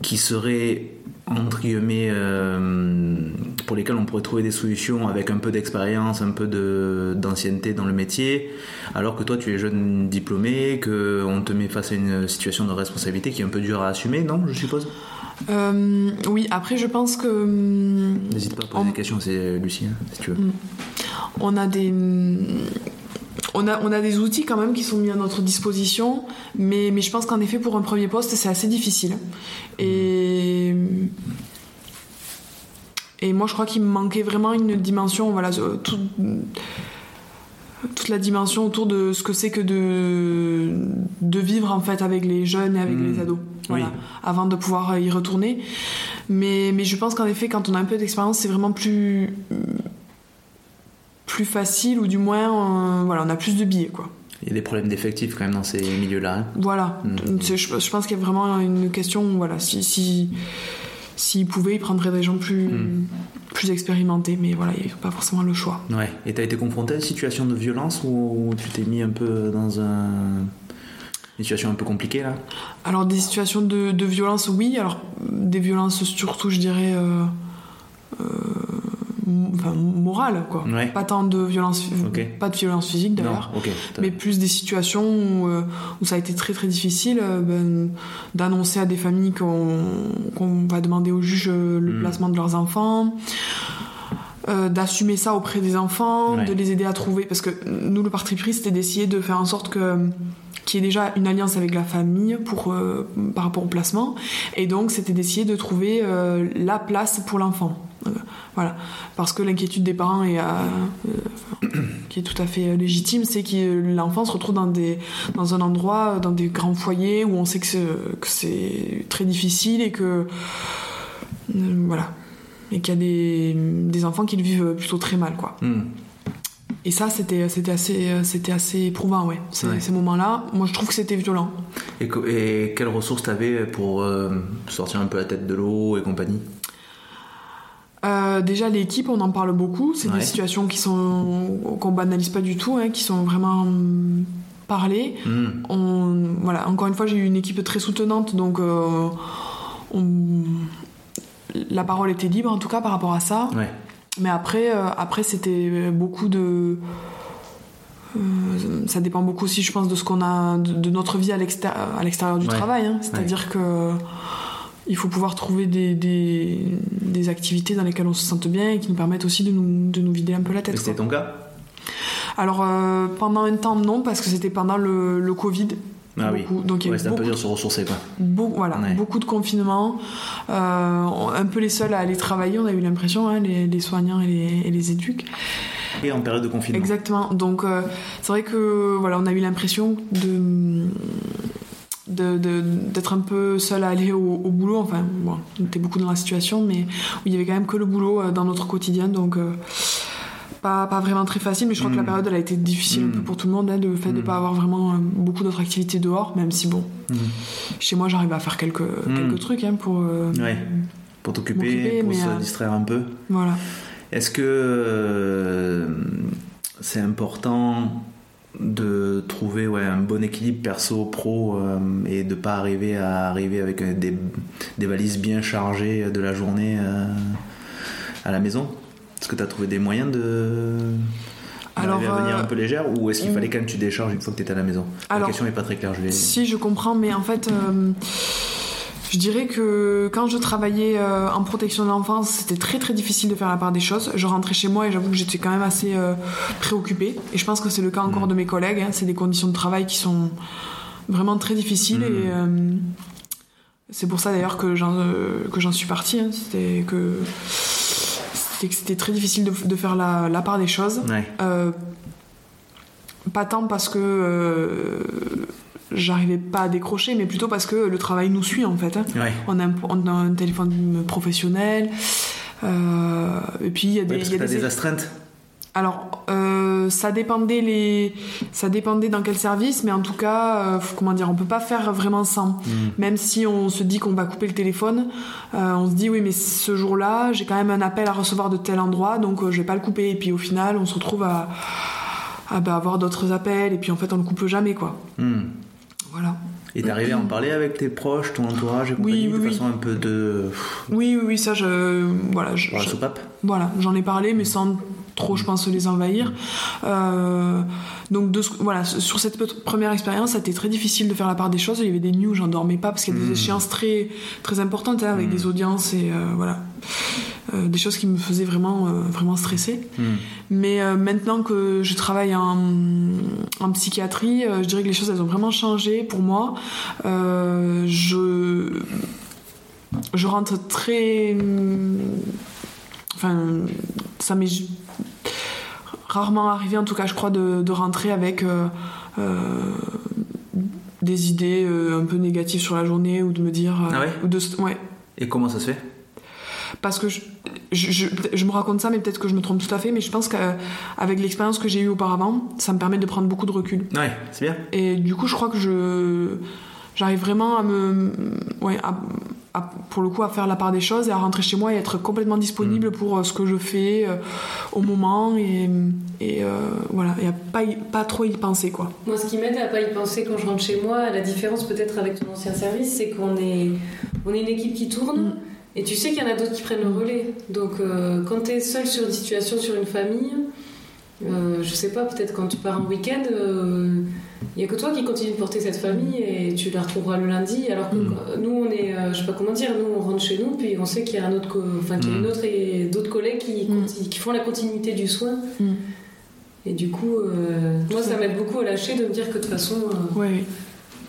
qui seraient, entre guillemets, euh, pour lesquels on pourrait trouver des solutions avec un peu d'expérience, un peu de- d'ancienneté dans le métier, alors que toi tu es jeune diplômé, qu'on te met face à une situation de responsabilité qui est un peu dure à assumer, non, je suppose? Euh, oui après je pense que N'hésite pas à poser On- des questions, c'est Lucie, hein, si tu veux. on a des on a, on a des outils quand même qui sont mis à notre disposition, mais, mais je pense qu'en effet pour un premier poste c'est assez difficile. Et, et moi je crois qu'il me manquait vraiment une dimension, voilà, euh, tout- toute la dimension autour de ce que c'est que de, de vivre en fait avec les jeunes et avec Mmh. les ados. Voilà, Oui. avant de pouvoir y retourner. Mais, mais je pense qu'en effet, quand on a un peu d'expérience, c'est vraiment plus, plus facile, ou du moins, euh, voilà, on a plus de billets, quoi. Il y a des problèmes d'effectifs quand même dans ces milieux-là. hein. Voilà. Mmh. C'est- Je, je pense qu'il y a vraiment une question, voilà, si, si, s'ils pouvaient, ils prendraient des gens plus, Mmh. plus expérimentés, mais voilà, il n'y a pas forcément le choix. Ouais. Et t'as été confronté à une situation de violence où tu t'es mis un peu dans un... une situation un peu compliquée là? Alors, des situations de, de violence, oui. Alors, des violences surtout, je dirais, euh, euh, enfin, morales, quoi. Ouais. Pas tant de violence, pas de violence physique d'ailleurs. Mais plus des situations où, euh, où ça a été très très difficile euh, ben, d'annoncer à des familles qu'on va demander au juge euh, le Mm. placement de leurs enfants. Euh, d'assumer ça auprès des enfants, Ouais. de les aider à trouver. Parce que nous, le parti pris, c'était d'essayer de faire en sorte que qu'il y ait déjà une alliance avec la famille pour, euh, par rapport au placement. Et donc, c'était d'essayer de trouver euh, la place pour l'enfant. Voilà. Parce que l'inquiétude des parents est, qui est tout à fait légitime, c'est que l'enfant se retrouve dans, des, dans un endroit, dans des grands foyers où on sait que c'est, très difficile et que. voilà. Et qu'il y a des, des enfants qui le vivent plutôt très mal, quoi. Hmm. Et ça, c'était, c'était, assez, c'était assez éprouvant, ouais. Ces, Ouais. ces moments-là, moi, je trouve que c'était violent. Et, quelles ressources t'avais pour euh, sortir un peu la tête de l'eau et compagnie? Euh, déjà, l'équipe, on en parle beaucoup. C'est Ouais. des situations qui sont qu'on banalise pas du tout, hein, qui sont vraiment hum, parlées. Hmm. On, voilà, encore une fois, j'ai eu une équipe très soutenante, donc euh, on- la parole était libre, en tout cas, par rapport à ça. Ouais. Mais après, euh, après c'était beaucoup de. euh, ça dépend beaucoup aussi, je pense, de ce qu'on a, de, de notre vie à l'extérieur, du Ouais. travail. hein. C'est-à-dire que il faut pouvoir trouver des, des, des activités dans lesquelles on se sente bien et qui nous permettent aussi de nous, de nous vider un peu la tête. c'était ton cas? Alors euh, pendant un temps non, parce que c'était pendant le, le Covid. Ah oui. Beaucoup. Donc il y a Ouais, c'était un peu beaucoup dur de se ressourcer quoi. Beau- voilà, Ouais. beaucoup de confinement, euh, un peu les seuls à aller travailler, on a eu l'impression, hein, les, les soignants et les, et les éduques. Et en période de confinement. Exactement. Donc euh, c'est vrai que voilà, on a eu l'impression de d'être un peu seul à aller au, au boulot. Enfin, bon, on était beaucoup dans la situation, mais où il y avait quand même que le boulot euh, dans notre quotidien, donc pas, pas vraiment très facile. Mais je crois que la période elle a été difficile un Mm. peu pour tout le monde, hein, le fait de Mm. pas avoir vraiment euh, beaucoup d'autres activités dehors, même si bon, Hmm. chez moi j'arrive à faire quelques quelques trucs hein, pour euh, Ouais. Pour t'occuper, pour se euh, distraire un peu. voilà. Est-ce que euh, c'est important de trouver ouais, un bon équilibre perso-pro euh, et de pas arriver à arriver avec des, des valises bien chargées de la journée euh, à la maison? Est-ce que tu as trouvé des moyens de Alors, à venir euh, un peu légère ou est-ce qu'il mm. fallait quand même que tu décharges une fois que tu étais à la maison? La question est pas très claire, je. Si, je comprends, mais en fait, euh, je dirais que quand je travaillais euh, en protection de l'enfance, c'était très très difficile de faire la part des choses. Je rentrais chez moi et j'avoue que j'étais quand même assez euh, préoccupée. Et je pense que c'est le cas encore de mes collègues. hein. C'est des conditions de travail qui sont vraiment très difficiles. Et euh, c'est pour ça d'ailleurs que j'en que j'en suis partie. hein. C'était que c'était que c'était très difficile de, de faire la, la part des choses. Ouais. Euh, pas tant parce que euh, j'arrivais pas à décrocher, mais plutôt parce que le travail nous suit en fait. hein. Ouais. On, a un, on a un téléphone professionnel. euh, et puis il y a des, Ouais, parce il y que a t'as des- des astreintes. Alors euh, ça dépendait les ça dépendait dans quel service mais en tout cas euh, comment dire on peut pas faire vraiment sans Mm. même si on se dit qu'on va couper le téléphone euh, on se dit oui mais ce jour-là j'ai quand même un appel à recevoir de tel endroit donc euh, je vais pas le couper et puis au final on se retrouve à, à bah, avoir d'autres appels et puis en fait on le coupe jamais quoi Hmm. voilà Et arrivé à en parler avec tes proches, ton entourage et compagnie, Oui, de oui, façon un peu de. oui oui oui ça je voilà je, Pour la je- soupape? Voilà, j'en ai parlé, mais sans trop, je pense, les envahir. Euh, donc, de voilà, sur cette première expérience, ça a été très difficile de faire la part des choses. Il y avait des nuits où j'en dormais pas parce qu'il y a des Mhm. échéances très, très importantes hein, avec Mhm. des audiences et euh, voilà. Euh, des choses qui me faisaient vraiment, vraiment stresser. Hmm. Mais maintenant que je travaille en, en psychiatrie, je dirais que les choses elles ont vraiment changé pour moi. Je, je rentre très. Enfin, ça m'est rarement arrivé, en tout cas, je crois, de, de rentrer avec. euh, euh, des idées euh, un peu négatives sur la journée ou de me dire Ah ouais ou de ouais Et comment ça se fait? Parce que je, je, je- peut-être- je me raconte ça, mais peut-être que je me trompe tout à fait, mais je pense qu'avec l'expérience que j'ai eue auparavant, ça me permet de prendre beaucoup de recul. Ouais, c'est bien. Et du coup, je crois que je j'arrive vraiment à me ouais, à- à- pour le coup à faire la part des choses et à rentrer chez moi et être complètement disponible pour euh, ce que je fais euh, au moment et, et euh, voilà et à pas y- pas trop y penser quoi. Moi, ce qui m'aide à pas y penser quand je rentre chez moi, la différence peut-être avec ton ancien service, c'est qu'on est, on est une équipe qui tourne Mm. et tu sais qu'il y en a d'autres qui prennent le relais. Donc, euh, quand tu es seul sur une situation, sur une famille, euh, je sais pas, peut-être quand tu pars en week-end, il y a que toi qui continue de porter cette famille et tu la retrouveras le lundi. Alors que Mm. euh, nous, on est, euh, je sais pas comment dire, nous on rentre chez nous, puis on sait qu'il y a un autre, enfin qu'il y a Mm. une autre et d'autres collègues qui, Mm. qui font la continuité du soin. Mm. Et du coup, euh, moi, ça m'aide beaucoup à lâcher de me dire que de toute façon, euh, Ouais.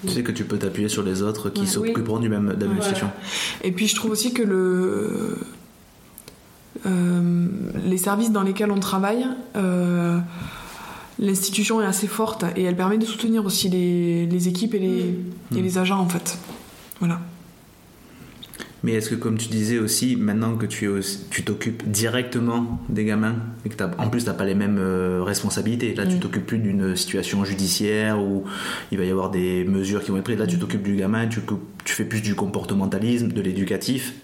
Tu sais que tu peux t'appuyer sur les autres qui Ouais. s'occuperont du même, de la même Ouais. situation. Et puis je trouve aussi que le, euh, les services dans lesquels on travaille, euh, l'institution est assez forte et elle permet de soutenir aussi les, les équipes et les, Mm. et les agents en fait. Voilà. Mais est-ce que, comme tu disais aussi, maintenant que tu es aussi- tu t'occupes directement des gamins et que t'as- en plus t'as pas les mêmes euh, responsabilités, là tu Mm. t'occupes plus d'une situation judiciaire où il va y avoir des mesures qui vont être prises. Là tu t'occupes du gamin, tu, tu fais plus du comportementalisme, de l'éducatif.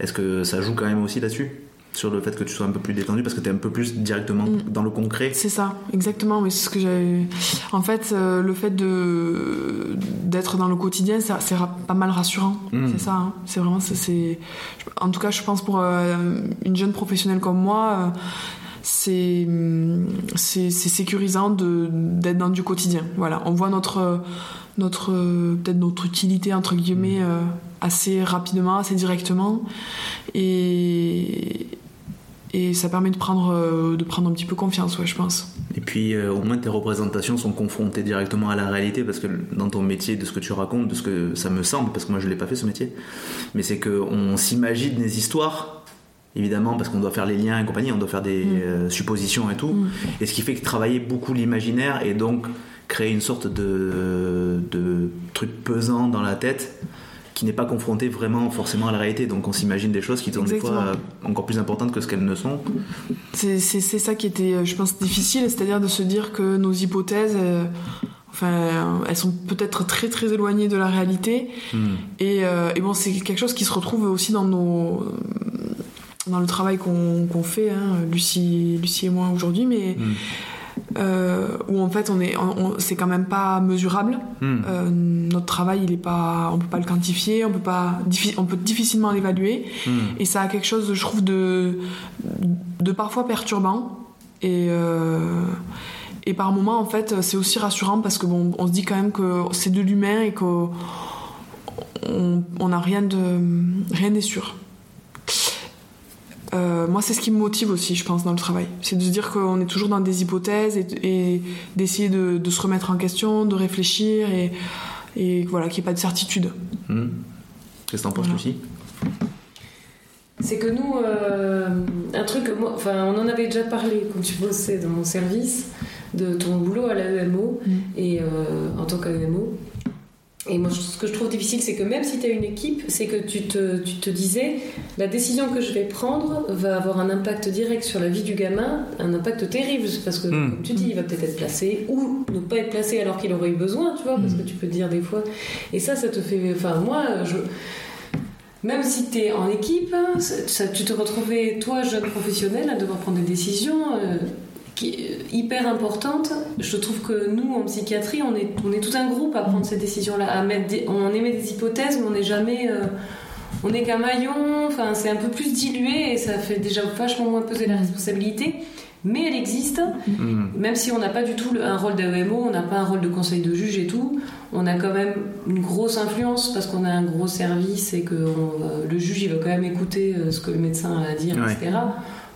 Est-ce que ça joue quand même aussi là-dessus? Sur le fait que tu sois un peu plus détendu parce que tu es un peu plus directement Mm. dans le concret C'est ça, exactement. Mais c'est ce que j'avais. En fait, euh, le fait de d'être dans le quotidien, ça- c'est pas mal rassurant. Mm. C'est ça. hein. C'est vraiment. C'est. En tout cas, je pense pour euh, une jeune professionnelle comme moi. euh, c'est sécurisant d'être dans du quotidien voilà on voit notre notre peut-être notre utilité entre guillemets Mm. assez rapidement assez directement et et ça permet de prendre euh, de prendre un petit peu confiance ouais je pense Et puis euh, au moins tes représentations sont confrontées directement à la réalité parce que dans ton métier, de ce que tu racontes, de ce que ça me semble, parce que moi je l'ai pas fait ce métier, mais c'est qu'on s'imagine des histoires, évidemment parce qu'on doit faire les liens et compagnie, on doit faire des Mm. euh, suppositions et tout, Mm. et ce qui fait que travailler beaucoup l'imaginaire et donc créer une sorte de, de truc pesant dans la tête qui n'est pas confronté vraiment forcément à la réalité. Donc on s'imagine des choses qui sont des fois euh, encore plus importantes que ce qu'elles ne sont. C'est ça qui était, euh, je pense, difficile, c'est-à-dire de se dire que nos hypothèses, euh, enfin, elles sont peut-être très très éloignées de la réalité. Mm. Et, euh, et bon, c'est quelque chose qui se retrouve aussi dans nos dans le travail qu'on fait, hein, Lucie, Lucie et moi aujourd'hui, mais Mm. Euh, où en fait on est, c'est quand même pas mesurable. Hmm. Euh, notre travail, il est pas, on peut pas le quantifier, on peut pas, on peut difficilement l'évaluer, Hmm. et ça a quelque chose, je trouve, de, de parfois perturbant. Et, euh, et par moments, en fait, c'est aussi rassurant parce que bon, on se dit quand même que c'est de l'humain et qu'on on n'a rien de rien n'est sûr. Euh, moi, c'est ce qui me motive aussi, je pense, dans le travail. C'est de se dire qu'on est toujours dans des hypothèses et, et d'essayer de, de se remettre en question, de réfléchir et, et voilà, qu'il n'y ait pas de certitude. Hmm. Qu'est-ce que t'en penses, Voilà. Lucie? C'est que nous, euh, un truc, que moi, enfin, on en avait déjà parlé quand tu bossais dans mon service, de ton boulot à l'AEMO Mm. et euh, en tant qu'AEMO. Et moi, ce que je trouve difficile, c'est que même si tu as une équipe, c'est que tu te, tu te disais, la décision que je vais prendre va avoir un impact direct sur la vie du gamin, un impact terrible, parce que, Mm. comme tu dis, il va peut-être être placé, ou ne pas être placé alors qu'il aurait eu besoin, tu vois, parce que tu peux te dire des fois. Et ça, ça te fait. Enfin, moi, je. Même si tu es en équipe, ça- tu te retrouvais, toi, jeune professionnel, à devoir prendre des décisions euh, qui, euh, hyper importantes. Je trouve que nous, en psychiatrie, on est, on est tout un groupe à prendre ces décisions-là. À mettre des- on émet des hypothèses, mais on n'est jamais. euh, on n'est qu'un maillon, enfin, c'est un peu plus dilué et ça fait déjà vachement moins peser la responsabilité. Mais elle existe, Hmm. même si on n'a pas du tout un rôle d'AEMO, on n'a pas un rôle de conseil de juge et tout, on a quand même une grosse influence parce qu'on a un gros service et que on- euh, le juge il va quand même écouter euh, ce que le médecin a à dire, Ouais. etc.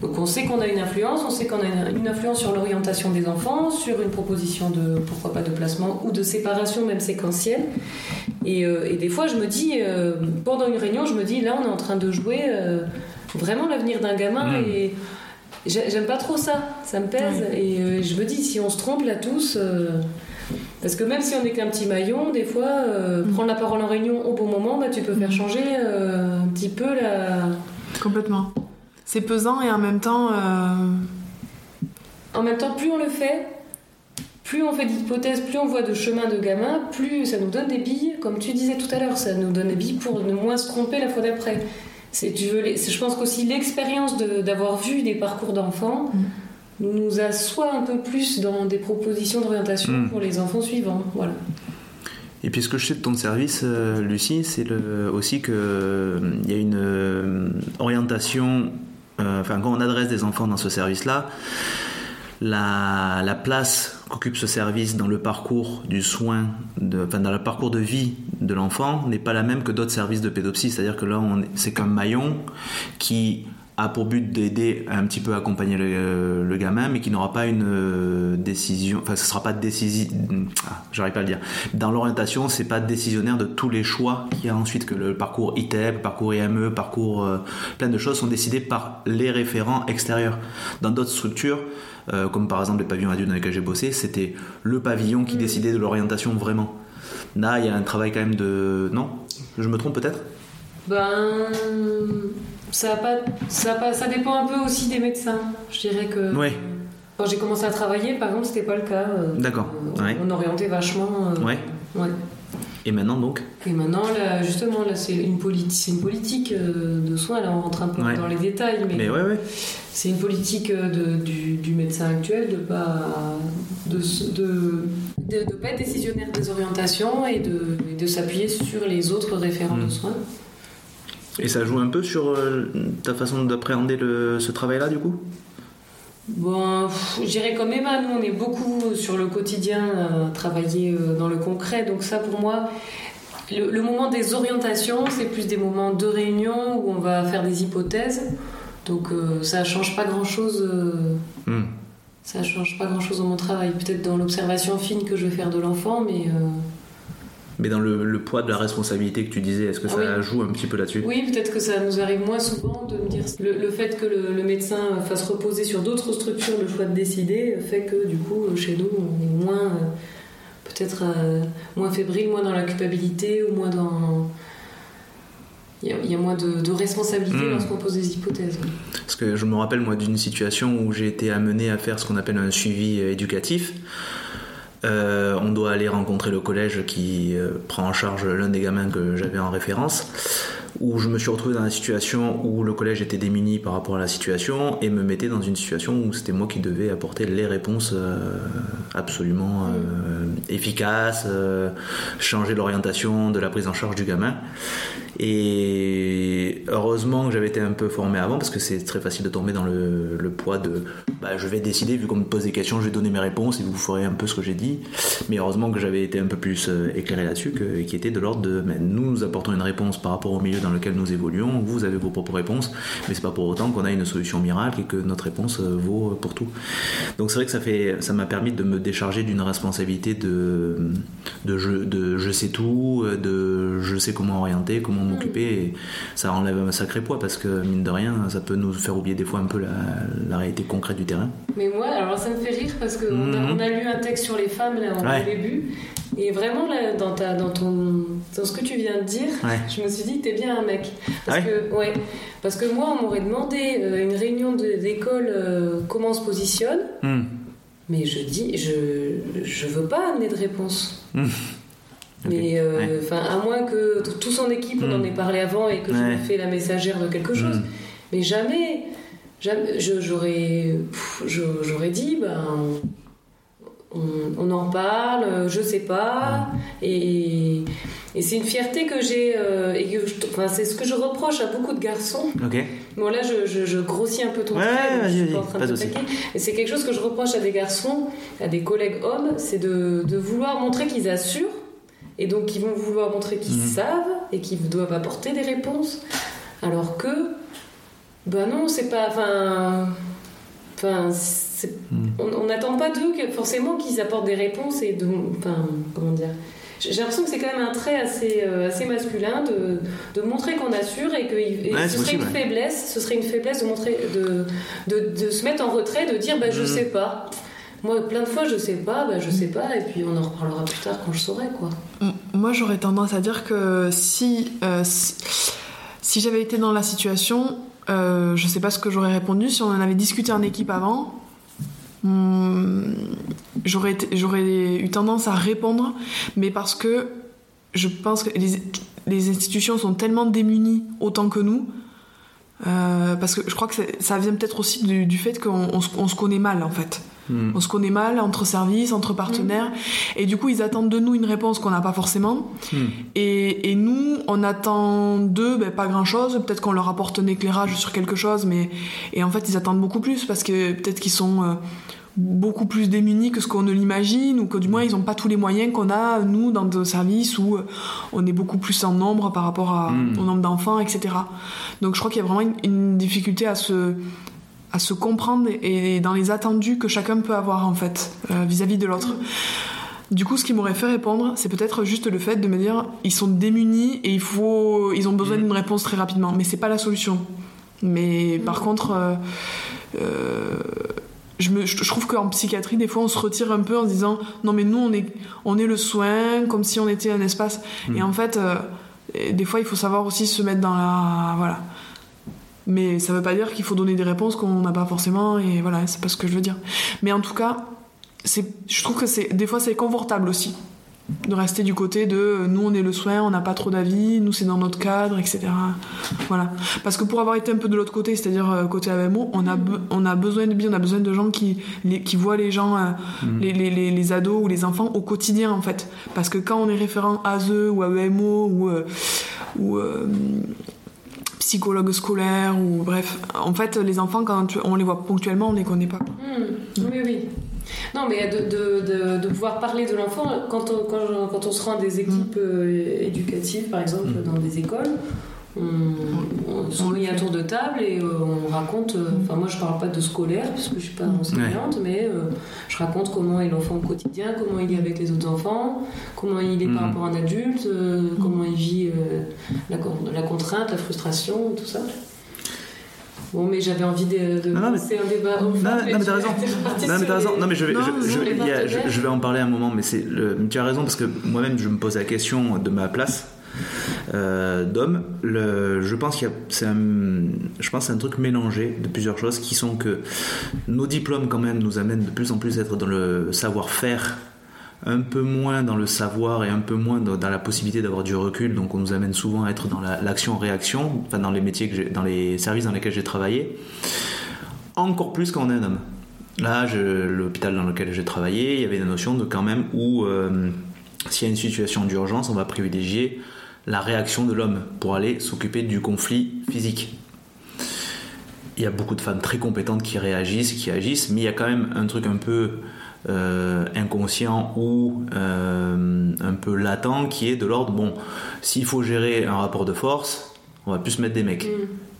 Donc on sait qu'on a une influence, on sait qu'on a une- influence sur l'orientation des enfants, sur une proposition de pourquoi pas de placement ou de séparation même séquentielle. Et, euh, et des fois je me dis, euh, pendant une réunion, je me dis là on est en train de jouer euh, vraiment l'avenir d'un gamin Mm. et j'ai- j'aime pas trop ça, ça me pèse. Et euh, je me dis si on se trompe là tous. euh, parce que même si on n'est qu'un petit maillon, des fois, euh, Mm. prendre la parole en réunion au bon moment, bah, tu peux faire changer euh, un petit peu la, Complètement. C'est pesant et en même temps, euh, En même temps, plus on le fait, plus on fait d'hypothèses, plus on voit de chemins de gamin, plus ça nous donne des billes, comme tu disais tout à l'heure, ça nous donne des billes pour ne moins se tromper la fois d'après. C'est, tu veux, les- c'est- je pense qu'aussi l'expérience de- d'avoir vu des parcours d'enfants nous assoit un peu plus dans des propositions d'orientation Mm. pour les enfants suivants. Voilà. Et puis ce que je sais de ton service, euh, Lucie, c'est le, aussi qu'il y a une euh, orientation, euh, enfin quand on adresse des enfants dans ce service-là, la, la place qu'occupe ce service dans le parcours du soin, de, enfin dans le parcours de vie de l'enfant n'est pas la même que d'autres services de pédopsie. C'est-à-dire que là, c'est qu'un maillon qui a pour but d'aider un petit peu à accompagner le, le gamin, mais qui n'aura pas une euh, décision, enfin ce sera pas décisif, ah, j'arrive pas à le dire. Dans l'orientation, c'est pas décisionnaire de tous les choix qu'il y a ensuite, que le parcours ITEP, parcours IME, parcours, euh, plein de choses sont décidées par les référents extérieurs. Dans d'autres structures, euh, comme par exemple les pavillons adultes dans lesquels j'ai bossé, c'était le pavillon qui décidait de l'orientation vraiment. Là, il y a un travail quand même de... Non? Je me trompe peut-être? Ben, ça, pas, ça, a pas, ça dépend un peu aussi des médecins. Je dirais que Ouais. quand j'ai commencé à travailler, par exemple, c'était pas le cas. euh, D'accord, euh, ouais. On orientait vachement. euh, Ouais. ouais. Et maintenant donc? Et maintenant, là, justement, là, c'est une, politi- c'est une politique euh, de soins. Là, on rentre un peu Ouais. dans les détails, mais, Mais ouais, ouais. c'est une politique de- du, du médecin actuel de pas de, s- de, de, de pas être décisionnaire des orientations et de, s'appuyer sur les autres référents de soins. Et ça joue un peu sur euh, ta façon d'appréhender ce travail-là du coup? Bon, je dirais comme Emma, nous on est beaucoup sur le quotidien, euh, travailler euh, dans le concret. Donc ça pour moi, le, le moment des orientations, c'est plus des moments de réunion où on va faire des hypothèses. Donc euh, ça change pas grand-chose. Hmm. ça change pas grand-chose dans mon travail. Peut-être dans l'observation fine que je vais faire de l'enfant, mais Mais dans le, le poids de la responsabilité que tu disais, est-ce que Ah ça oui. joue un petit peu là-dessus? Oui, peut-être que ça nous arrive moins souvent de me dire le, le fait que le, le médecin fasse reposer sur d'autres structures le choix de décider fait que du coup chez nous on est moins euh, peut-être euh, moins fébrile, moins dans la culpabilité ou moins dans il y, a- il y a moins de, de responsabilité Mm. lorsqu'on pose des hypothèses. Parce que je me rappelle moi d'une situation où j'ai été amené à faire ce qu'on appelle un suivi euh, éducatif. Euh, on doit aller rencontrer le collège qui euh, prend en charge l'un des gamins que j'avais en référence. Où je me suis retrouvé dans la situation où le collège était démuni par rapport à la situation et me mettait dans une situation où c'était moi qui devais apporter les réponses euh, absolument euh, efficaces, euh, changer l'orientation de la prise en charge du gamin. Et heureusement que j'avais été un peu formé avant parce que c'est très facile de tomber dans le, poids de bah, je vais décider, vu qu'on me pose des questions, je vais donner mes réponses et vous ferez un peu ce que j'ai dit. Mais heureusement que j'avais été un peu plus éclairé là-dessus, qui était de l'ordre de mais nous, nous apportons une réponse par rapport au milieu dans lequel nous évoluons, vous avez vos propres réponses, mais c'est pas pour autant qu'on a une solution miracle et que notre réponse euh, vaut pour tout. Donc c'est vrai que ça fait, ça m'a permis de me décharger d'une responsabilité de, de, je, de je sais tout, euh, de je sais comment orienter, comment m'occuper, et ça enlève un sacré poids parce que mine de rien, ça peut nous faire oublier des fois un peu la, la réalité concrète du terrain. Mais moi, alors ça me fait rire parce qu'on a, Mhm. on a lu un texte sur les femmes là, Ouais. au début. Et vraiment, là, dans, ta, dans, ton, dans ce que tu viens de dire, Ouais. je me suis dit, t'es bien un mec. Parce, Ouais. que, ouais, parce que moi, on m'aurait demandé euh, une réunion d'école, euh, comment on se positionne. Hmm. Mais je dis, je, je veux pas amener de réponse. Hmm. Mais euh, Ouais. à moins que tout son équipe, on Hmm. en ait parlé avant et que je me fais la messagère de quelque chose. Hmm. Mais jamais, jamais j'aurais, j'aurais dit, ben, on, on en parle, je sais pas, et, et c'est une fierté que j'ai, euh, et que je- enfin, c'est ce que je reproche à beaucoup de garçons. Ok. Bon là, je, je- je grossis un peu ton Ouais, trait, je suis vas-y, pas en train pas de taquer. Et c'est quelque chose que je reproche à des garçons, à des collègues hommes, c'est de, de vouloir montrer qu'ils assurent, et donc ils vont vouloir montrer qu'ils Mhm. savent et qu'ils doivent apporter des réponses, alors que, bah non, c'est pas, enfin, enfin, Mhm. on n'attend pas d'eux forcément qu'ils apportent des réponses et de, enfin, comment dire. J'ai l'impression que c'est quand même un trait assez, euh, assez masculin de, de montrer qu'on assure et que il- et Ouais, ce serait possible, une ouais. faiblesse, ce serait une faiblesse de montrer, de, de, de se mettre en retrait, de dire bah je Mhm. sais pas. Moi, plein de fois, je sais pas, bah je sais pas, et puis on en reparlera plus tard quand je saurai quoi. Moi, j'aurais tendance à dire que si, euh, si, si j'avais été dans la situation, euh, je sais pas ce que j'aurais répondu. Si on en avait discuté en équipe avant, hmm, j'aurais eu tendance à répondre, mais parce que je pense que les, les institutions sont tellement démunies autant que nous. euh, parce que je crois que ça vient peut-être aussi du, du fait qu'on on se- on se connaît mal en fait. Hmm. On se connaît mal entre services, entre partenaires, et du coup ils attendent de nous une réponse qu'on n'a pas forcément. Hmm. Et, et nous, on attend d'eux ben, pas grand-chose. Peut-être qu'on leur apporte un éclairage sur quelque chose, mais et en fait ils attendent beaucoup plus parce que peut-être qu'ils sont euh, beaucoup plus démunis que ce qu'on ne l'imagine ou que du moins ils n'ont pas tous les moyens qu'on a nous dans nos services où euh, on est beaucoup plus en nombre par rapport à- Mm. au nombre d'enfants, etc. Donc je crois qu'il y a vraiment une, une difficulté à se à se comprendre et, et dans les attendus que chacun peut avoir en fait euh, vis-à-vis de l'autre. Du coup, ce qui m'aurait fait répondre, c'est peut-être juste le fait de me dire ils sont démunis et il faut, ils ont besoin Mm. d'une réponse très rapidement. Mais c'est pas la solution. Mais par contre, euh, euh, je, me, je trouve qu'en psychiatrie, des fois, on se retire un peu en se disant non, mais nous, on est, on est le soin, comme si on était un espace. Mm. Et en fait, euh, et des fois, il faut savoir aussi se mettre dans la. Voilà. Mais ça veut pas dire qu'il faut donner des réponses qu'on n'a pas forcément, et voilà, c'est pas ce que je veux dire. Mais en tout cas, je trouve que c'est, des fois, c'est confortable aussi de rester du côté de euh, nous on est le soin, on n'a pas trop d'avis, nous c'est dans notre cadre, etc. Voilà. Parce que pour avoir été un peu de l'autre côté, c'est-à-dire euh, côté AMO, on a, be- on a besoin de bien, on a besoin de gens qui, les- qui voient les gens, euh, Mhm. les, les, les, les ados ou les enfants au quotidien en fait. Parce que quand on est référent ASE ou AEMO ou, euh, ou euh, psychologue scolaire ou bref, en fait les enfants quand tu- on les voit ponctuellement, on les connaît pas. Hmm, Oui, oui. Non, mais de, de, de, de pouvoir parler de l'enfant, quand on, quand, je- quand on se rend à des équipes euh, éducatives, par exemple, Mm. dans des écoles, on, on se On met fait. tour de table et euh, on raconte. euh, Enfin, moi, je parle pas de scolaire, puisque je suis pas enseignante, mais euh, je raconte comment est l'enfant au quotidien, comment il est avec les autres enfants, comment il est par Mm. rapport à un adulte, euh, comment il vit euh, la contrainte, la frustration, tout ça. Bon, mais j'avais envie de, de Non, mais- un débat. Non, enfin, non, mais t'as raison. Non mais t'as raison. les- Non mais je vais, Non, je, non, je- les il y a- je- partenaires. je vais en parler un moment, mais c'est le, tu as raison parce que moi-même je me pose la question de ma place euh, d'homme. Le- Je pense qu'il y a, c'est un, je pense que c'est un truc mélangé de plusieurs choses qui sont que nos diplômes quand même nous amènent de plus en plus à être dans le savoir-faire un peu moins dans le savoir et un peu moins dans, la possibilité d'avoir du recul. Donc on nous amène souvent à être dans la- l'action-réaction, dans les métiers, dans les services dans lesquels j'ai travaillé. Encore plus quand on est un homme. Là, l'hôpital dans lequel j'ai travaillé, il y avait la notion de quand même où euh, s'il y a une situation d'urgence, on va privilégier la réaction de l'homme pour aller s'occuper du conflit physique. Il y a beaucoup de femmes très compétentes qui réagissent, qui agissent, mais il y a quand même un truc un peu inconscient ou euh, un peu latent qui est de l'ordre bon, s'il faut gérer un rapport de force, on va plus mettre des mecs.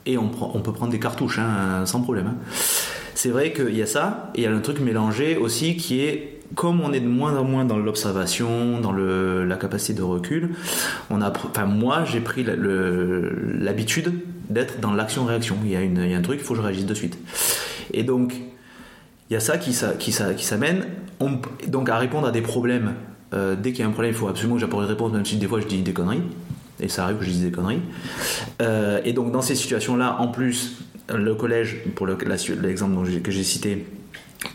Et on, peut prendre des cartouches hein, sans problème. hein. C'est vrai qu'il y a ça, et il y a un truc mélangé aussi qui est, comme on est de moins en moins dans l'observation, dans le, la capacité de recul, on a, enfin moi j'ai pris l'habitude d'être dans l'action-réaction. Il, il y a un truc, il faut que je réagisse de suite. Et donc, il y a ça qui, s'a- qui, s'a- qui s'amène On- donc à répondre à des problèmes. Euh, dès qu'il y a un problème, il faut absolument que j'apporte une réponse, même si des fois je dis des conneries. Et ça arrive que je dise des conneries. Euh, et donc dans ces situations-là, en plus, le collège, pour le- la- l'exemple dont j'ai- que j'ai cité,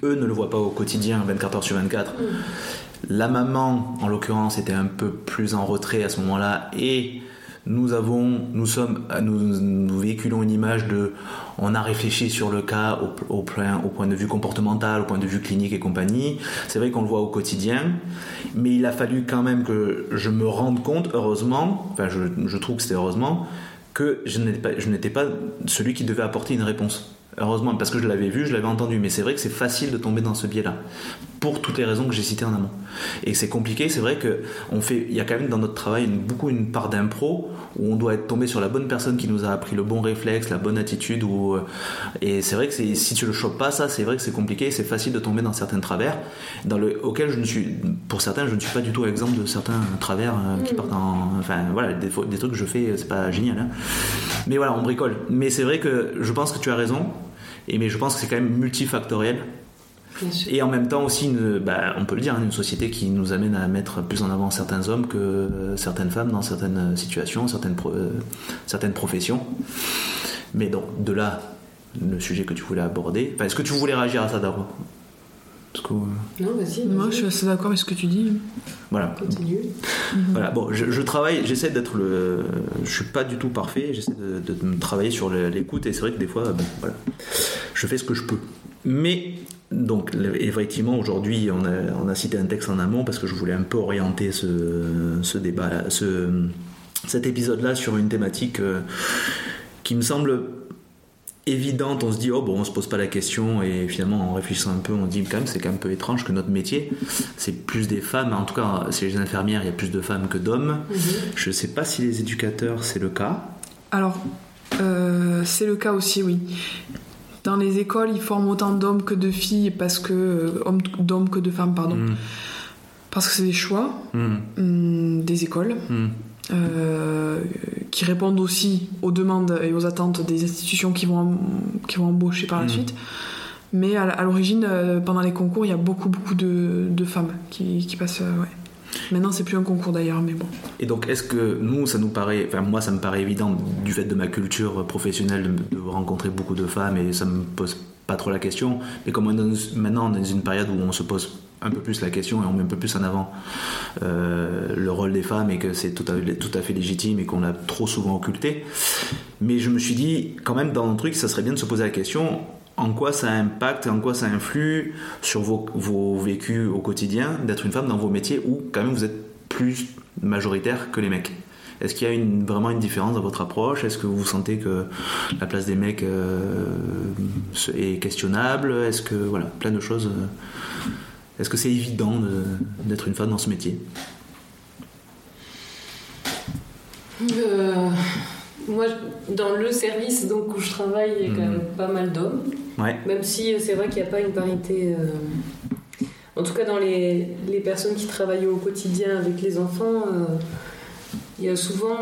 eux ne le voient pas au quotidien 24 heures sur 24. La maman, en l'occurrence, était un peu plus en retrait à ce moment-là et nous avons, nous sommes, nous, véhiculons une image de, on a réfléchi sur le cas au, point, de vue comportemental, au point de vue clinique et compagnie. C'est vrai qu'on le voit au quotidien, mais il a fallu quand même que je me rende compte, heureusement, enfin je, trouve que c'était heureusement, que je n'étais pas celui qui devait apporter une réponse. Heureusement, parce que je l'avais vu, je l'avais entendu, mais c'est vrai que c'est facile de tomber dans ce biais-là, pour toutes les raisons que j'ai citées en amont. Et c'est compliqué, c'est vrai que on fait, il y a quand même dans notre travail une- beaucoup une part d'impro où on doit être tombé sur la bonne personne qui nous a appris le bon réflexe, la bonne attitude. Ou, euh, et c'est vrai que si tu le chopes pas, ça, c'est vrai que c'est compliqué, c'est facile de tomber dans certains travers, dans le, auxquels je ne suis, pour certains, je ne suis pas du tout exemple de certains travers euh, qui partent en, enfin voilà, des trucs que je fais, c'est pas génial. hein. Mais voilà, on bricole. Mais c'est vrai que je pense que tu as raison. Et mais je pense que c'est quand même multifactoriel. Bien sûr. Et en même temps aussi, une, bah, on peut le dire, hein, une société qui nous amène à mettre plus en avant certains hommes que euh, certaines femmes dans certaines situations, certaines, pro- euh, certaines professions. Mais donc, de là, le sujet que tu voulais aborder. Enfin, Est-ce que tu voulais réagir à ça d'abord Parce que, euh, Non, vas-y. Moi, je suis assez d'accord avec ce que tu dis. voilà. Continue. Voilà, bon, je, je travaille, j'essaie d'être le. Je suis pas du tout parfait, j'essaie de, de me travailler sur l'écoute, et c'est vrai que des fois, bon, voilà, je fais ce que je peux. Mais, donc, effectivement, aujourd'hui, on a, on a cité un texte en amont parce que je voulais un peu orienter ce, ce débat, ce, cet épisode-là sur une thématique euh, qui me semble évidente, on se dit oh bon on se pose pas la question et finalement en réfléchissant un peu on dit quand même c'est quand même un peu étrange que notre métier c'est plus des femmes en tout cas chez les infirmières il y a plus de femmes que d'hommes je sais pas si les éducateurs c'est le cas Alors, euh, c'est le cas aussi, oui. Dans les écoles, ils forment autant d'hommes que de filles parce que euh, hommes- d'hommes que de femmes, pardon. Mm. Parce que c'est des choix Mm. hum, des écoles euh, qui répondent aussi aux demandes et aux attentes des institutions qui vont, qui vont embaucher par la Mm. suite. Mais à, l'origine, euh, pendant les concours, il y a beaucoup, beaucoup de, de femmes qui, qui passent. euh, ouais. Maintenant, c'est plus un concours d'ailleurs, mais bon. Et donc, est-ce que nous, ça nous paraît, enfin moi, ça me paraît évident du fait de ma culture professionnelle de, de rencontrer beaucoup de femmes et ça me pose pas trop la question. Mais comme on est dans- maintenant on est dans une période où on se pose un peu plus la question et on met un peu plus en avant euh, le rôle des femmes et que c'est tout à, fait légitime et qu'on l'a trop souvent occulté. Mais je me suis dit, quand même, dans le truc, ça serait bien de se poser la question en quoi ça impacte, en quoi ça influe sur vos, vécus au quotidien d'être une femme dans vos métiers où quand même vous êtes plus majoritaire que les mecs? Est-ce qu'il y a vraiment une différence dans votre approche? Est-ce que vous sentez que la place des mecs euh, est questionnable? Est-ce que, voilà, plein de choses. euh, Est-ce que c'est évident de- d'être une femme dans ce métier? Euh, moi, dans le service donc, où je travaille, il y a quand Mhm. même pas mal d'hommes. Ouais. Même si euh, c'est vrai qu'il n'y a pas une parité. euh, En tout cas, dans les, les personnes qui travaillent au quotidien avec les enfants, euh, il y a souvent.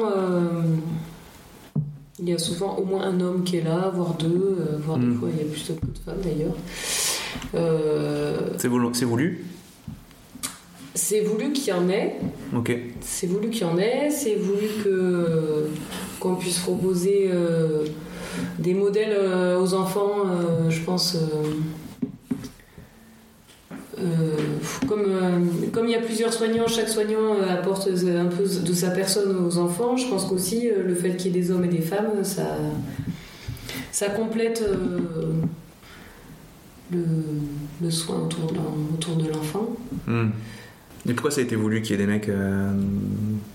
Il y a souvent au moins un homme qui est là, voire deux, voire des Mhm. fois il y a plus de de femmes d'ailleurs. Euh, C'est voulu, c'est voulu? C'est voulu qu'il y en ait, Ok. c'est voulu qu'il y en ait, c'est voulu que qu'on puisse proposer euh, des modèles euh, aux enfants, euh, je pense, comme comme il y a plusieurs soignants, chaque soignant apporte un peu de sa personne aux enfants. Je pense qu'aussi le fait qu'il y ait des hommes et des femmes, ça ça complète le, soin autour de, l'enfant. Hmm. Et pourquoi ça a été voulu qu'il y ait des mecs euh,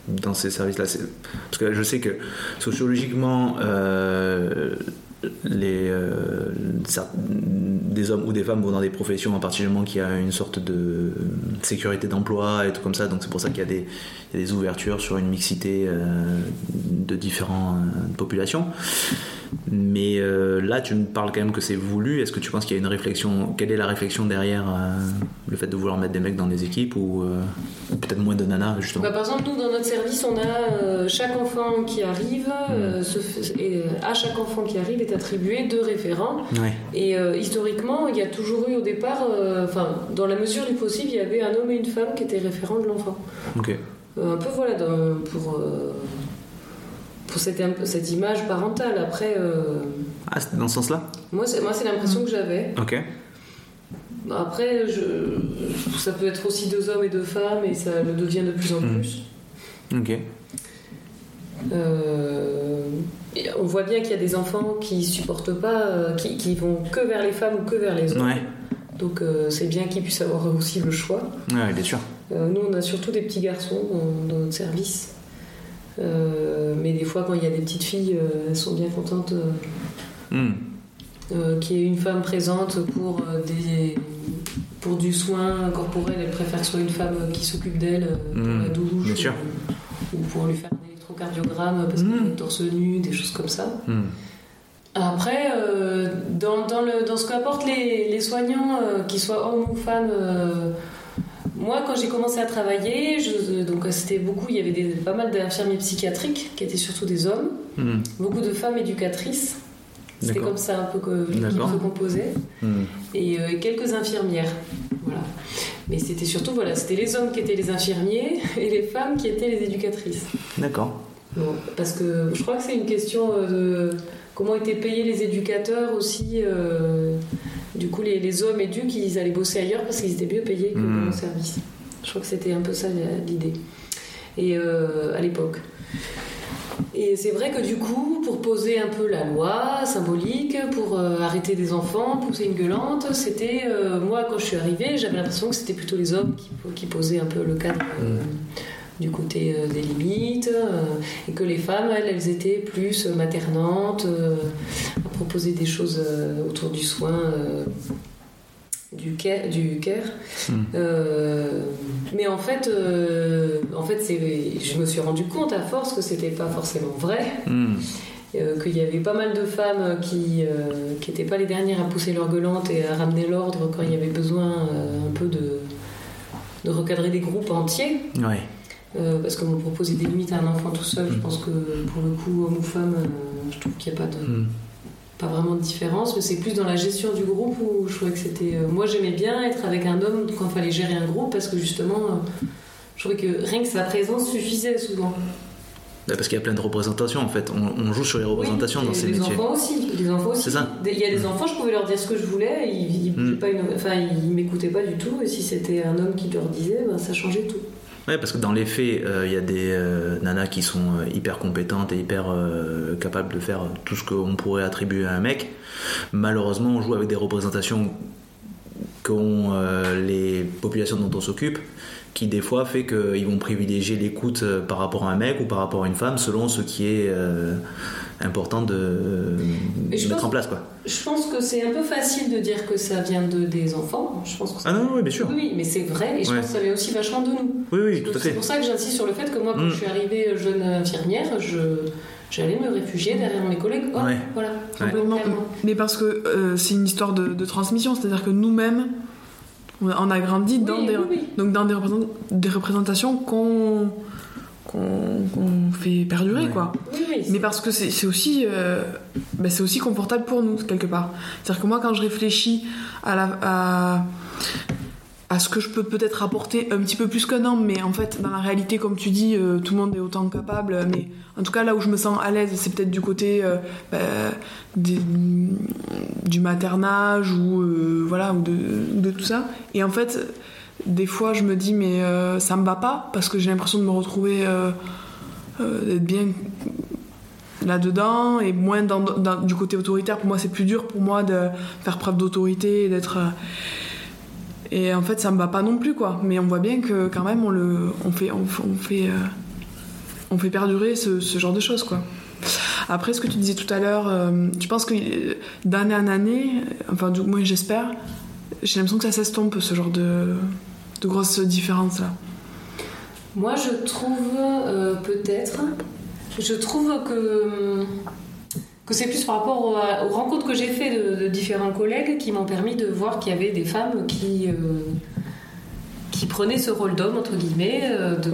dans ces services-là? Parce que je sais que sociologiquement, euh, les, euh, des hommes ou des femmes vont dans des professions à partir du moment qu'il y a une sorte de sécurité d'emploi et tout comme ça. Donc c'est pour ça qu'il y, a des- il y a des ouvertures sur une mixité euh, de différentes euh, populations. Mais euh, là, tu me parles quand même que c'est voulu. Est-ce que tu penses qu'il y a une réflexion Quelle est la réflexion derrière euh, le fait de vouloir mettre des mecs dans des équipes ou, euh, ou peut-être moins de nanas justement? Bah, par exemple, nous, dans notre service, on a euh, chaque enfant qui arrive, euh, se fait- et, euh, à chaque enfant qui arrive est attribué deux référents. Et euh, historiquement, il y a toujours eu au départ, euh, enfin, dans la mesure du possible, il y avait un homme et une femme qui étaient référents de l'enfant. Euh, un peu voilà, dans- pour, pour cette, cette image parentale. Après, Ah, c'était dans ce sens-là? moi, c'est, moi, c'est l'impression que j'avais. Ok. Après, je, ça peut être aussi deux hommes et deux femmes, et ça le devient de plus en Mm. plus. Ok. Euh, on voit bien qu'il y a des enfants qui supportent pas, euh, qui, qui vont que vers les femmes ou que vers les hommes. Ouais. Donc euh, c'est bien qu'ils puissent avoir aussi le choix. Ouais, bien sûr. Euh, nous, on a surtout des petits garçons dans, dans notre service. Mais des fois, quand il y a des petites filles, elles sont bien contentes Hmm. qu'il y ait une femme présente pour, des, pour du soin corporel. Elles préfèrent soit une femme qui s'occupe d'elle pour Mm, la douche, bien sûr. ou, ou pour lui faire un électrocardiogramme parce Mm. qu'elle est torse nu, des choses comme ça. Hmm. Après, euh, dans, dans, le, dans ce qu'apportent les, les soignants, euh, qu'ils soient hommes ou femmes, euh, moi quand j'ai commencé à travailler, je, donc c'était beaucoup, il y avait des, pas mal d'infirmiers psychiatriques qui étaient surtout des hommes, Hmm. beaucoup de femmes éducatrices. C'était comme ça un peu que l'équipe se composait, Hmm. et euh, quelques infirmières. Voilà. Mais c'était surtout, voilà, c'était les hommes qui étaient les infirmiers et les femmes qui étaient les éducatrices. D'accord. Bon, parce que je crois que c'est une question euh, de comment étaient payés les éducateurs aussi. euh, du coup, les, les hommes éduques, ils allaient bosser ailleurs parce qu'ils étaient mieux payés que Hmm. dans le service. Je crois que c'était un peu ça l'idée. Et euh, à l'époque. Et c'est vrai que du coup, pour poser un peu la loi symbolique, pour euh, arrêter des enfants, pousser une gueulante, c'était euh, moi quand je suis arrivée, j'avais l'impression que c'était plutôt les hommes qui, qui posaient un peu le cadre euh, du côté des limites, et que les femmes, elles, elles étaient plus maternantes, à proposer des choses autour du soin. Euh, du care, du care. Mm. Euh, mais en fait, euh, en fait je me suis rendu compte à force que c'était pas forcément vrai. Hmm. Euh, qu'il y avait pas mal de femmes qui n'étaient pas les dernières à pousser leur gueulante et à ramener l'ordre quand il y avait besoin euh, un peu de, de recadrer des groupes entiers. Euh, parce que me proposer des limites à un enfant tout seul, je pense que pour le coup, homme ou femme, euh, je trouve qu'il n'y a pas, de, Hmm. Pas vraiment de différence. Mais c'est plus dans la gestion du groupe où je trouvais que c'était. euh, moi, j'aimais bien être avec un homme quand il fallait gérer un groupe parce que justement, euh, je trouvais que rien que sa présence suffisait souvent. Bah, parce qu'il y a plein de représentations en fait. On, on joue sur les représentations Oui, dans ces les métiers. enfants aussi. Les enfants aussi. C'est ça. Il y a des enfants, je pouvais leur dire ce que je voulais, ils, Mm. pas une- enfin, ils m'écoutaient pas du tout. Et si c'était un homme qui leur disait, ben, ça changeait tout. Ouais, parce que dans les faits, euh, il y a des euh, nanas qui sont euh, hyper compétentes et hyper euh, capables de faire tout ce qu'on pourrait attribuer à un mec. Malheureusement, on joue avec des représentations qu'ont euh, les populations dont on s'occupe, qui des fois fait qu'ils vont privilégier l'écoute euh, par rapport à un mec ou par rapport à une femme selon ce qui est euh, important de euh, mettre pense- en place. Quoi. Je pense que c'est un peu facile de dire que ça vient de, des enfants. Je pense que ça- Ah non, oui, bien sûr. Oui, mais c'est vrai, et je Ouais. pense que ça vient aussi vachement de nous. Oui, oui, tout à C'est fait. pour ça que j'insiste sur le fait que moi, quand Mm. je suis arrivée jeune infirmière, je, j'allais me réfugier derrière mes collègues. Oh, Ouais. Voilà. Mais parce que euh, c'est une histoire de, de transmission, c'est-à-dire que nous-mêmes, on a, on a grandi dans, Oui, des, oui, oui. Donc dans des, représent- des représentations qu'on qu'on qu'on fait perdurer, Ouais. quoi. Mais parce que c'est aussi, euh, ben, c'est aussi confortable pour nous, quelque part. C'est-à-dire que moi, quand je réfléchis à à, ce que je peux peut-être apporter un petit peu plus qu'un homme, mais en fait, dans la réalité, comme tu dis, euh, tout le monde est autant capable. Mais en tout cas, là où je me sens à l'aise, c'est peut-être du côté euh, bah, du maternage ou voilà ou de, ou de tout ça. Et en fait, des fois, je me dis mais ça me va pas parce que j'ai l'impression de me retrouver d'être bien là-dedans et moins du côté autoritaire. Pour moi, c'est plus dur pour moi de faire preuve d'autorité et d'être. euh, et en fait, ça me va pas non plus, quoi. Mais on voit bien que quand même, on le, on fait, on, fait- euh, on fait perdurer ce, genre de choses, quoi. Après, ce que tu disais tout à l'heure, euh, je pense que d'année en année, enfin, du moins j'espère, j'ai l'impression que ça s'estompe, ce genre de, de grosses différences-là. Moi, je trouve peut-être, je trouve que, que c'est plus par rapport aux, aux rencontres que j'ai fait de, de différents collègues qui m'ont permis de voir qu'il y avait des femmes qui, euh, qui prenaient ce rôle d'homme, entre guillemets, euh, de,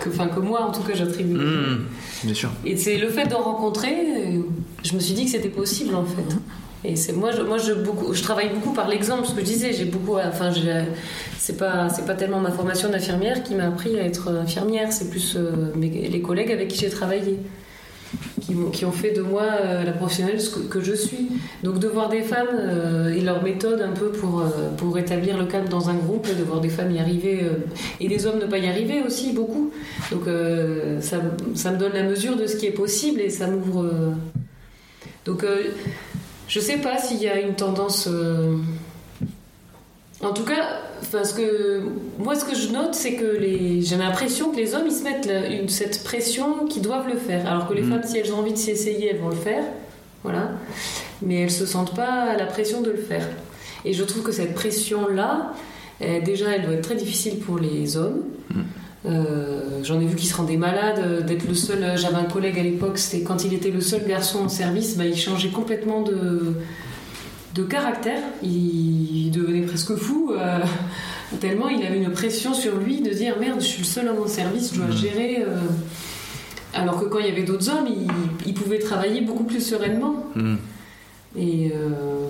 que, enfin, que moi, en tout cas, j'attribue. Mmh, bien sûr. Et c'est le fait d'en rencontrer, euh, je me suis dit que c'était possible en fait. Et c'est moi, je, moi je, beaucoup, je travaille beaucoup par l'exemple, ce que je disais, j'ai beaucoup, enfin, c'est pas, c'est pas tellement ma formation d'infirmière qui m'a appris à être infirmière, c'est plus euh, les collègues avec qui j'ai travaillé, qui, qui ont fait de moi euh, la professionnelle que, je suis. Donc de voir des femmes euh, et leur méthode un peu pour, pour rétablir le calme dans un groupe, de voir des femmes y arriver et des hommes ne pas y arriver aussi beaucoup. Donc ça, ça me donne la mesure de ce qui est possible et ça m'ouvre. Donc je sais pas s'il y a une tendance. euh, En tout cas, que moi ce que je note, c'est que les... j'ai l'impression que les hommes ils se mettent la- une- cette pression qu'ils doivent le faire, alors que les Mhm. femmes si elles ont envie de s'essayer, elles vont le faire, voilà. Mais elles se sentent pas la pression de le faire. Et je trouve que cette pression là, déjà, elle doit être très difficile pour les hommes. Euh, J'en ai vu qui se rendaient malades euh, d'être le seul. euh, J'avais un collègue à l'époque, c'était quand il était le seul garçon en service, bah, il changeait complètement de, de caractère. Il, il devenait presque fou, euh, tellement il avait une pression sur lui de dire merde, je suis le seul homme en service, je dois Mhm. gérer. euh. Alors que quand il y avait d'autres hommes, il, il pouvait travailler beaucoup plus sereinement. Et euh,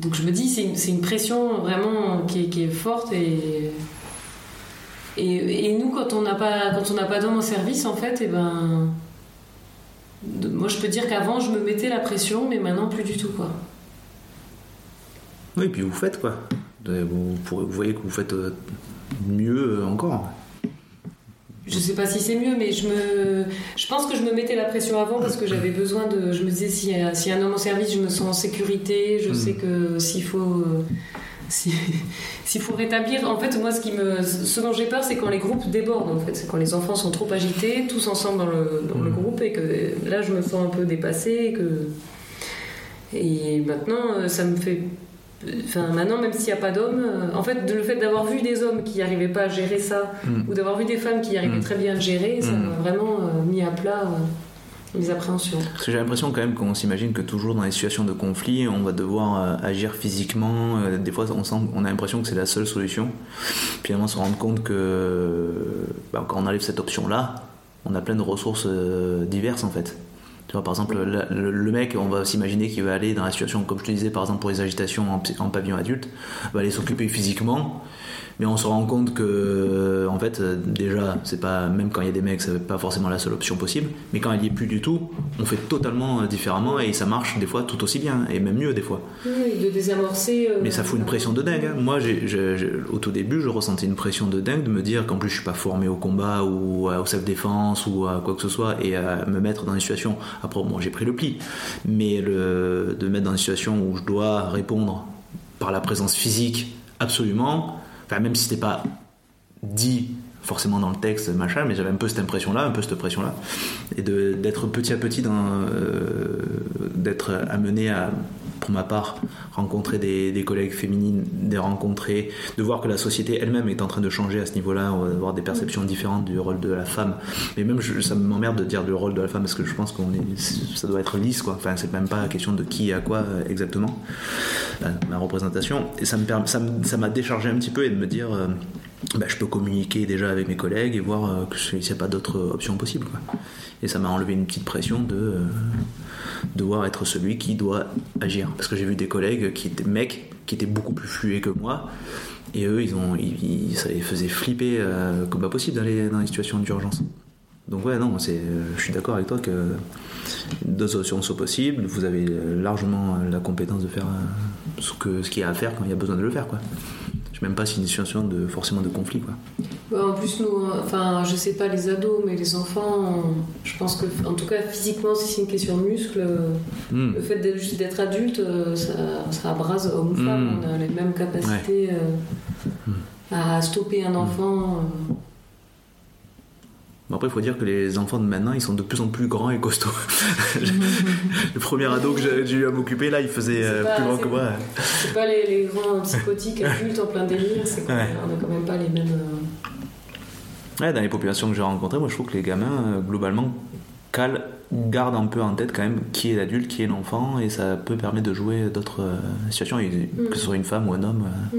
donc je me dis, c'est une, c'est une pression vraiment qui est, qui est forte et, et, et nous, quand on n'a pas, quand on n'a pas d'homme en service, en fait, et ben, de- moi je peux dire qu'avant je me mettais la pression, mais maintenant plus du tout quoi. Oui, puis vous faites quoi. Vous, voyez que vous faites euh, mieux euh, encore. Je sais pas si c'est mieux, mais je me, je pense que je me mettais la pression avant parce que j'avais besoin de, je me disais si y a un homme en service, je me sens en sécurité, je Mm. sais que s'il faut, euh, si- s'il faut rétablir, en fait, moi, ce qui me, ce dont j'ai peur, c'est quand les groupes débordent, en fait, c'est quand les enfants sont trop agités, tous ensemble dans le, dans le Mm. groupe, et que là, je me sens un peu dépassée, et que, et maintenant, euh, ça me fait Enfin, maintenant, même s'il n'y a pas d'hommes, euh, en fait, le fait d'avoir vu des hommes qui n'arrivaient pas à gérer ça, Mm. ou d'avoir vu des femmes qui arrivaient Mm. très bien à le gérer, ça m'a vraiment euh, mis à plat mes appréhensions. Parce que j'ai l'impression quand même qu'on s'imagine que toujours dans les situations de conflit, on va devoir euh, agir physiquement. Euh, des fois, on, on a l'impression que c'est la seule solution. Puis finalement, se rendre compte que bah, quand on arrive cette option-là, on a plein de ressources euh, diverses en fait. Tu vois, par exemple, le, mec, on va s'imaginer qu'il va aller dans la situation, comme je te disais, par exemple pour les agitations en, en pavillon adulte, va aller s'occuper physiquement, mais on se rend compte que, euh, en fait, euh, déjà, c'est pas, même quand il y a des mecs, c'est pas forcément la seule option possible, mais quand il y est plus du tout, on fait totalement euh, différemment et ça marche des fois tout aussi bien, et même mieux des fois. Oui, de désamorcer. euh, Mais ça fout une pression de dingue. hein. Moi, j'ai- j'ai- j'ai- au tout début, je ressentais une pression de dingue de me dire qu'en plus, je suis pas formé au combat ou à- au self-défense ou à quoi que ce soit et à me mettre dans une situation. Après, bon, j'ai pris le pli, mais le, de me mettre dans une situation où je dois répondre par la présence physique absolument, même si c'était pas dit forcément dans le texte, machin, mais j'avais un peu cette impression-là, un peu cette pression-là, et d'être petit à petit euh, d'être amené à, pour ma part, rencontrer des, des collègues féminines, de rencontrer, de voir que la société elle-même est en train de changer à ce niveau-là, avoir des perceptions différentes du rôle de la femme. Mais même, ça m'emmerde de dire du rôle de la femme parce que je pense qu'on est, ça doit être lisse, quoi. Enfin, c'est même pas la question de qui à quoi euh, exactement, euh, ma représentation. Et ça permet- ça ça m'a déchargé un petit peu et de me dire. euh, bah, je peux communiquer déjà avec mes collègues et voir euh, s'il n'y a pas d'autres options possibles. quoi. Et ça m'a enlevé une petite pression de euh, devoir être celui qui doit agir. Parce que j'ai vu des collègues qui étaient mecs, qui étaient beaucoup plus flués que moi, Et eux, ils ont, ça les faisait flipper euh, comme pas possible dans les situations d'urgence. Donc ouais, non, c'est, euh, je suis d'accord avec toi que deux solutions sont possibles. Vous avez euh, largement euh, la compétence de faire euh, ce ce qu'il y a à faire quand il y a besoin de le faire, quoi. Même pas si c'est une situation de forcément de conflit, quoi. Ouais, en plus, nous, enfin, je sais pas les ados, mais les enfants, je pense que, en tout cas, physiquement, si c'est une question de muscle, euh, Hmm. le fait d'être, adulte, euh, ça, ça abrase homme ou femme. Mm. On a les mêmes capacités euh, à stopper un enfant. euh. Bon, après, il faut dire que les enfants de maintenant, ils sont de plus en plus grands et costauds. le premier ado que j'ai eu à m'occuper, là, il faisait euh, pas- plus grand que moi. C'est pas les, les grands psychotiques adultes en plein délire, c'est qu'on Ouais. on a quand même pas les mêmes. euh, Ouais, dans les populations que j'ai rencontrées, moi je trouve que les gamins, euh, globalement, calent, gardent un peu en tête quand même qui est l'adulte, qui est l'enfant, et ça peut permettre de jouer d'autres situations, Mm. que ce soit une femme ou un homme. Mm.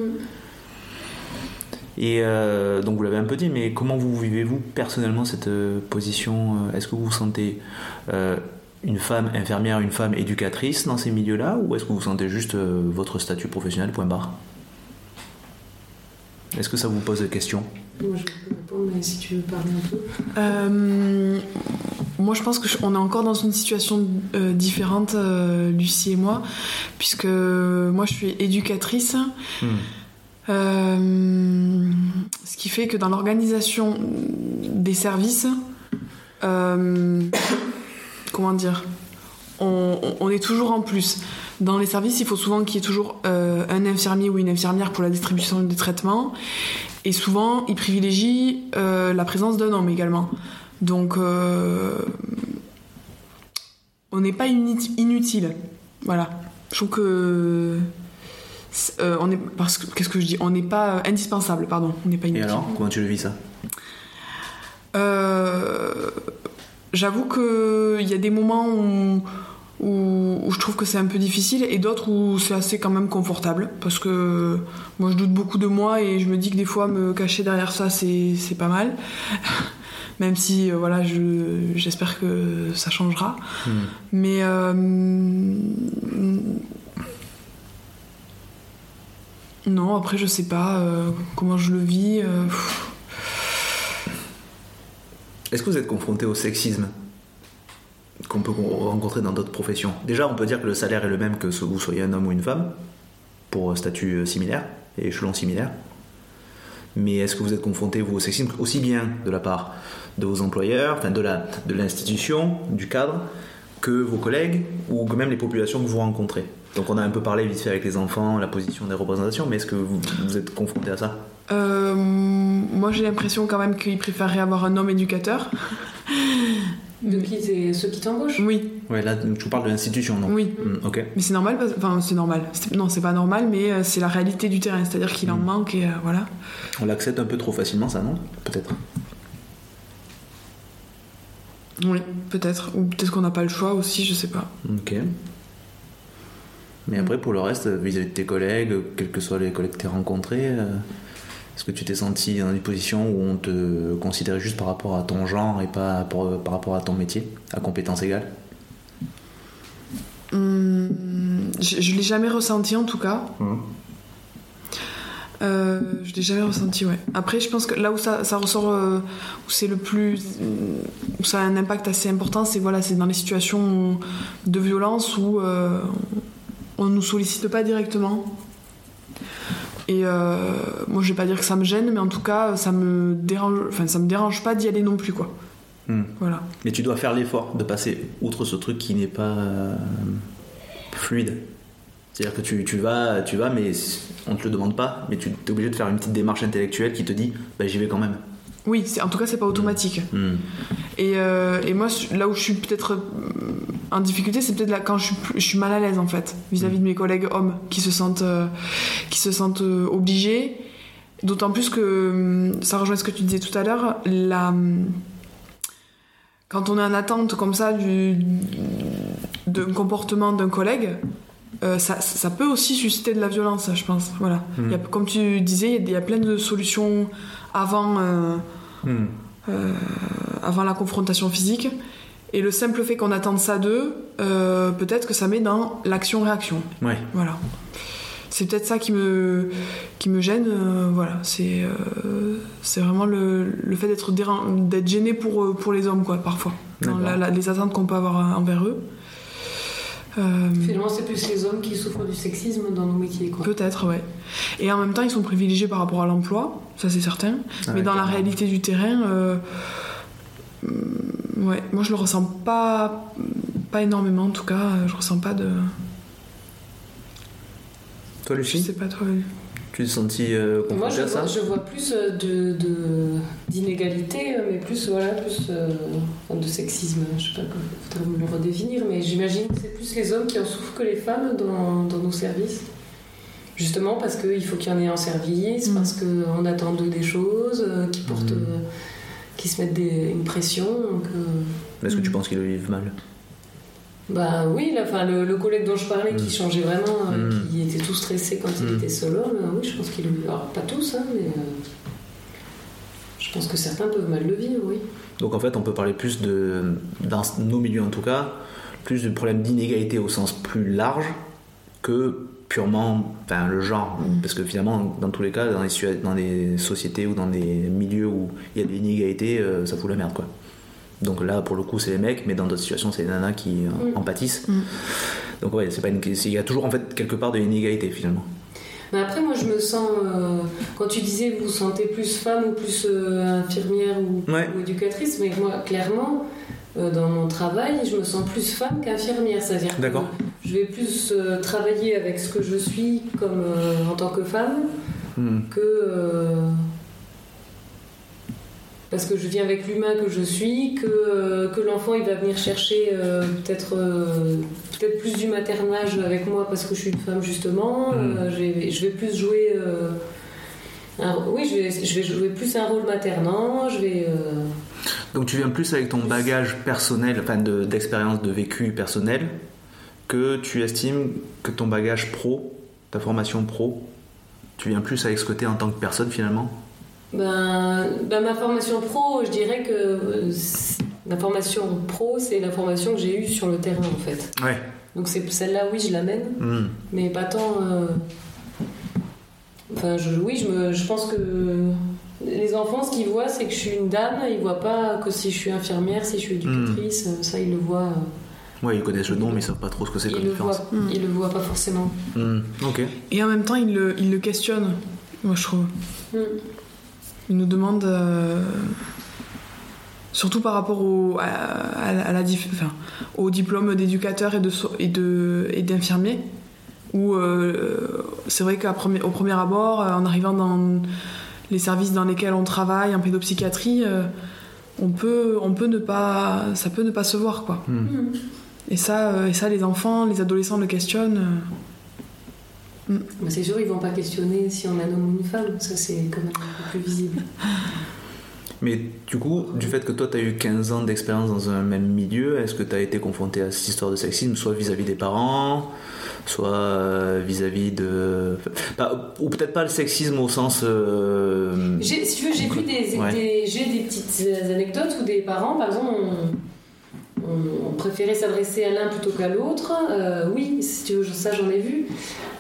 Et euh, donc vous l'avez un peu dit, mais comment vous vivez-vous personnellement cette euh, position euh, Est-ce que vous vous sentez euh, une femme infirmière, une femme éducatrice dans ces milieux-là, ou est-ce que vous sentez juste euh, votre statut professionnel, point barre? Est-ce que ça vous pose des questions? Moi, je peux répondre, mais si tu veux parler un peu. Euh, moi, je pense que je- on est encore dans une situation euh, différente, euh, Lucie et moi, puisque moi, je suis éducatrice. Hmm. Euh, ce qui fait que dans l'organisation des services, euh, comment dire, on, est toujours en plus. Dans les services, il faut souvent qu'il y ait toujours euh, un infirmier ou une infirmière pour la distribution des traitements. Et souvent, ils privilégient la présence d'un homme également. Donc, on n'est pas inut- inutile. Voilà. Je trouve que. Euh, on est, parce que, qu'est-ce que je dis? On n'est pas euh, indispensable, pardon. On n'est pas Et inutile. alors, comment tu le vis ça? Euh, J'avoue qu'il y a des moments où, où, où je trouve que c'est un peu difficile et d'autres où c'est assez quand même confortable parce que moi je doute beaucoup de moi et je me dis que des fois me cacher derrière ça c'est pas mal. Même si euh, voilà, je- j'espère que ça changera. Hmm. Mais euh, non, après je sais pas euh, comment je le vis. euh. Est-ce que vous êtes confronté au sexisme qu'on peut rencontrer dans d'autres professions? Déjà, on peut dire que le salaire est le même que vous soyez un homme ou une femme, pour statut euh, similaire et échelon similaire. Mais est-ce que vous êtes confronté, au sexisme aussi bien de la part de vos employeurs, enfin de la de l'institution, du cadre, que vos collègues ou même les populations que vous rencontrez? Donc on a un peu parlé vite fait avec les enfants, la position des représentations, mais est-ce que vous, vous êtes confronté à ça? Euh, moi j'ai l'impression quand même qu'ils préféraient avoir un homme éducateur. De qui c'est ceux qui t'embauchent? Oui, Ouais, là, je vous parle de l'institution, non? Oui. Hmm, ok. Mais c'est normal, parce- enfin c'est normal. Non, c'est pas normal, mais euh, c'est la réalité du terrain. C'est-à-dire qu'il en Mm. manque et euh, voilà. On l'accepte un peu trop facilement, ça, non? Peut-être. Oui, peut-être. Ou peut-être qu'on n'a pas le choix aussi, je sais pas. Ok. Mais après, pour le reste, vis-à-vis de tes collègues, quels que soient les collègues que tu as rencontrés, euh, est-ce que tu t'es senti dans une position où on te considérait juste par rapport à ton genre et pas par, par rapport à ton métier, à compétences égales? Hum, je je l'ai jamais ressenti en tout cas. Euh, je l'ai jamais ressenti, ouais. Après, je pense que là où ça, ça ressort, euh, où c'est le plus, où ça a un impact assez important, c'est voilà, c'est dans les situations de violence où euh, on nous sollicite pas directement. Et euh, moi, je vais pas dire que ça me gêne, mais en tout cas, ça me dérange, enfin, ça me dérange pas d'y aller non plus, quoi. Hmm. Voilà. Mais tu dois faire l'effort de passer outre ce truc qui n'est pas euh, fluide. C'est-à-dire que tu, tu vas, tu vas, mais on te le demande pas, mais tu es obligé de faire une petite démarche intellectuelle qui te dit, bah, j'y vais quand même. Oui, en tout cas, c'est pas automatique. Hmm. Et, euh, et moi, là où je suis peut-être en difficulté, c'est peut-être là quand je suis, plus- je suis mal à l'aise en fait, vis-à-vis de mes collègues hommes qui se sentent, euh, qui se sentent euh, obligés. D'autant plus que hum, ça rejoint ce que tu disais tout à l'heure, la, hum, quand on est en attente comme ça du, d'un comportement d'un collègue, euh, ça, ça peut aussi susciter de la violence, je pense. Voilà. Il y a- comme tu disais, il y a- plein de solutions avant. euh, euh, avant la confrontation physique. Et le simple fait qu'on attende ça d'eux, euh, peut-être que ça met dans l'action-réaction. Ouais. Voilà. c'est peut-être ça qui me, qui me gêne. euh, voilà, c'est euh, c'est vraiment le, le fait d'être gêné pour, pour les hommes, quoi, parfois. Dans D'accord. la- la- les attentes qu'on peut avoir envers eux. Euh, Finalement, c'est plus les hommes qui souffrent du sexisme dans nos métiers, quoi. Peut-être, ouais. Et en même temps, ils sont privilégiés par rapport à l'emploi, ça c'est certain. Ah Mais dans la réalité du terrain, ouais, moi je le ressens pas, pas énormément en tout cas. euh, Je ressens pas de. Toi, Je Lucie, sais pas toi. tu t'es senti euh, Moi, je à ça vois, je vois plus euh, de, de- d'inégalité, euh, mais plus, voilà, plus euh, de sexisme. Je sais pas comment il faudrait me le redéfinir, mais j'imagine que c'est plus les hommes qui en souffrent que les femmes dans, dans nos services. Justement parce qu'il faut qu'il y en ait en service, Mm. parce qu'on attend d'eux des choses, euh, qui portent, Mm. Qui se mettent des- une pression. Euh, Est-ce que tu Mm. penses qu'ils le vivent mal? Bah oui, là, le, le collègue dont je parlais qui changeait vraiment, euh, Mm. qui était tout stressé quand il était solo, euh, oui, je pense qu'il le Alors, pas tous, hein, mais euh, je pense que certains peuvent mal le vivre, oui. Donc en fait, on peut parler plus de, dans nos milieux en tout cas, plus du problème d'inégalité au sens plus large que purement enfin, le genre. Mm. Parce que finalement, dans tous les cas, dans les, dans sociétés ou dans des milieux où il y a des inégalités, euh, ça fout la merde quoi. Donc là, pour le coup, c'est les mecs, mais dans d'autres situations, c'est les nanas qui euh, Mm. en pâtissent. Mm. Donc ouais, c'est pas une, il y a toujours en fait quelque part de l'inégalité finalement. Mais après, moi, je me sens. euh, quand tu disais vous vous sentez plus femme ou plus euh, infirmière ou, Ouais. ou éducatrice, mais moi, clairement, dans mon travail, je me sens plus femme qu'infirmière. C'est-à-dire que je vais plus euh, travailler avec ce que je suis comme euh, en tant que femme Mm. que. euh, parce que je viens avec l'humain que je suis, que, euh, que l'enfant il va venir chercher euh, peut-être euh, peut-être plus du maternage avec moi parce que je suis une femme justement. Mm. Euh, je, vais, plus jouer. euh, un- oui, je vais, je vais jouer plus un rôle maternant. Je vais. Donc tu viens plus avec ton bagage personnel, enfin de- d'expérience de, vécu personnel, que tu estimes que ton bagage pro, ta formation pro, tu viens plus avec ce côté en tant que personne finalement? Ben, ben, ma formation pro, je dirais que euh, ma formation pro, c'est la formation que j'ai eue sur le terrain en fait. Ouais. Donc c'est celle-là, oui, je l'amène. Hmm. Mais pas tant. euh, Enfin, je, oui, je, me, je pense que les enfants, ce qu'ils voient, c'est que je suis une dame. Ils voient pas que si je suis infirmière, si je suis éducatrice. euh, Ça, ils le voient. euh, Ouais, ils connaissent le nom, mais ils savent pas trop ce que c'est Ils comme le, différence. voient, Mm. ils le voient pas forcément. Hmm. Ok. Et en même temps, ils le, ils le questionnent, moi je trouve. Mm. Ils nous demandent. euh, surtout par rapport au, à, à- à la enfin, au diplôme d'éducateur et de et de et d'infirmier où euh, c'est vrai qu'au premier, au premier abord en arrivant dans les services dans lesquels on travaille en pédopsychiatrie euh, on peut on peut ne pas ça peut ne pas se voir quoi Hmm. Mm. et ça euh, et ça les enfants les adolescents le questionnent euh. Mais c'est sûr, ils vont pas questionner si on a un homme ou une femme. Ça, c'est quand même un peu plus visible. Mais du coup, du fait que toi, tu as eu 15 ans d'expérience dans un même milieu, est-ce que tu as été confronté à cette histoire de sexisme, soit vis-à-vis des parents, soit euh, vis-à-vis de... Pas- ou peut-être pas le sexisme au sens... euh, J'ai- Si tu veux, j'ai vu des, Ouais. des- j'ai des petites anecdotes où des parents, par exemple, ont, ont- ont préféré s'adresser à l'un plutôt qu'à l'autre. Euh, oui, si tu veux, ça j'en ai vu.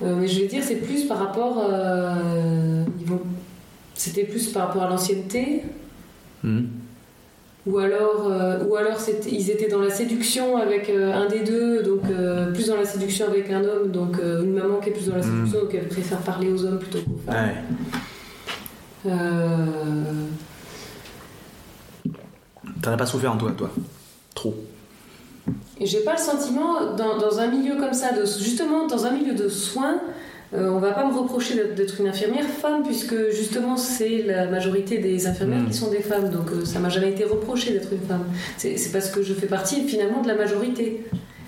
Euh, mais je vais dire, c'est plus par rapport. vont- C'était plus par rapport à l'ancienneté. hmm. Ou alors, euh, ou alors ils étaient dans la séduction avec euh, un des deux, donc euh, plus dans la séduction avec un homme, donc une maman qui est plus dans la Mm. séduction, donc elle préfère parler aux hommes plutôt qu'aux femmes. Ouais. T'en as pas souffert en toi, toi? Trop. J'ai pas le sentiment, dans, dans un milieu comme ça, de, justement dans un milieu de soins, euh, on va pas me reprocher d'être- une infirmière femme, puisque justement c'est la majorité des infirmières Mm. qui sont des femmes, donc euh, ça m'a jamais été reproché d'être une femme. C'est c'est parce que je fais partie finalement de la majorité.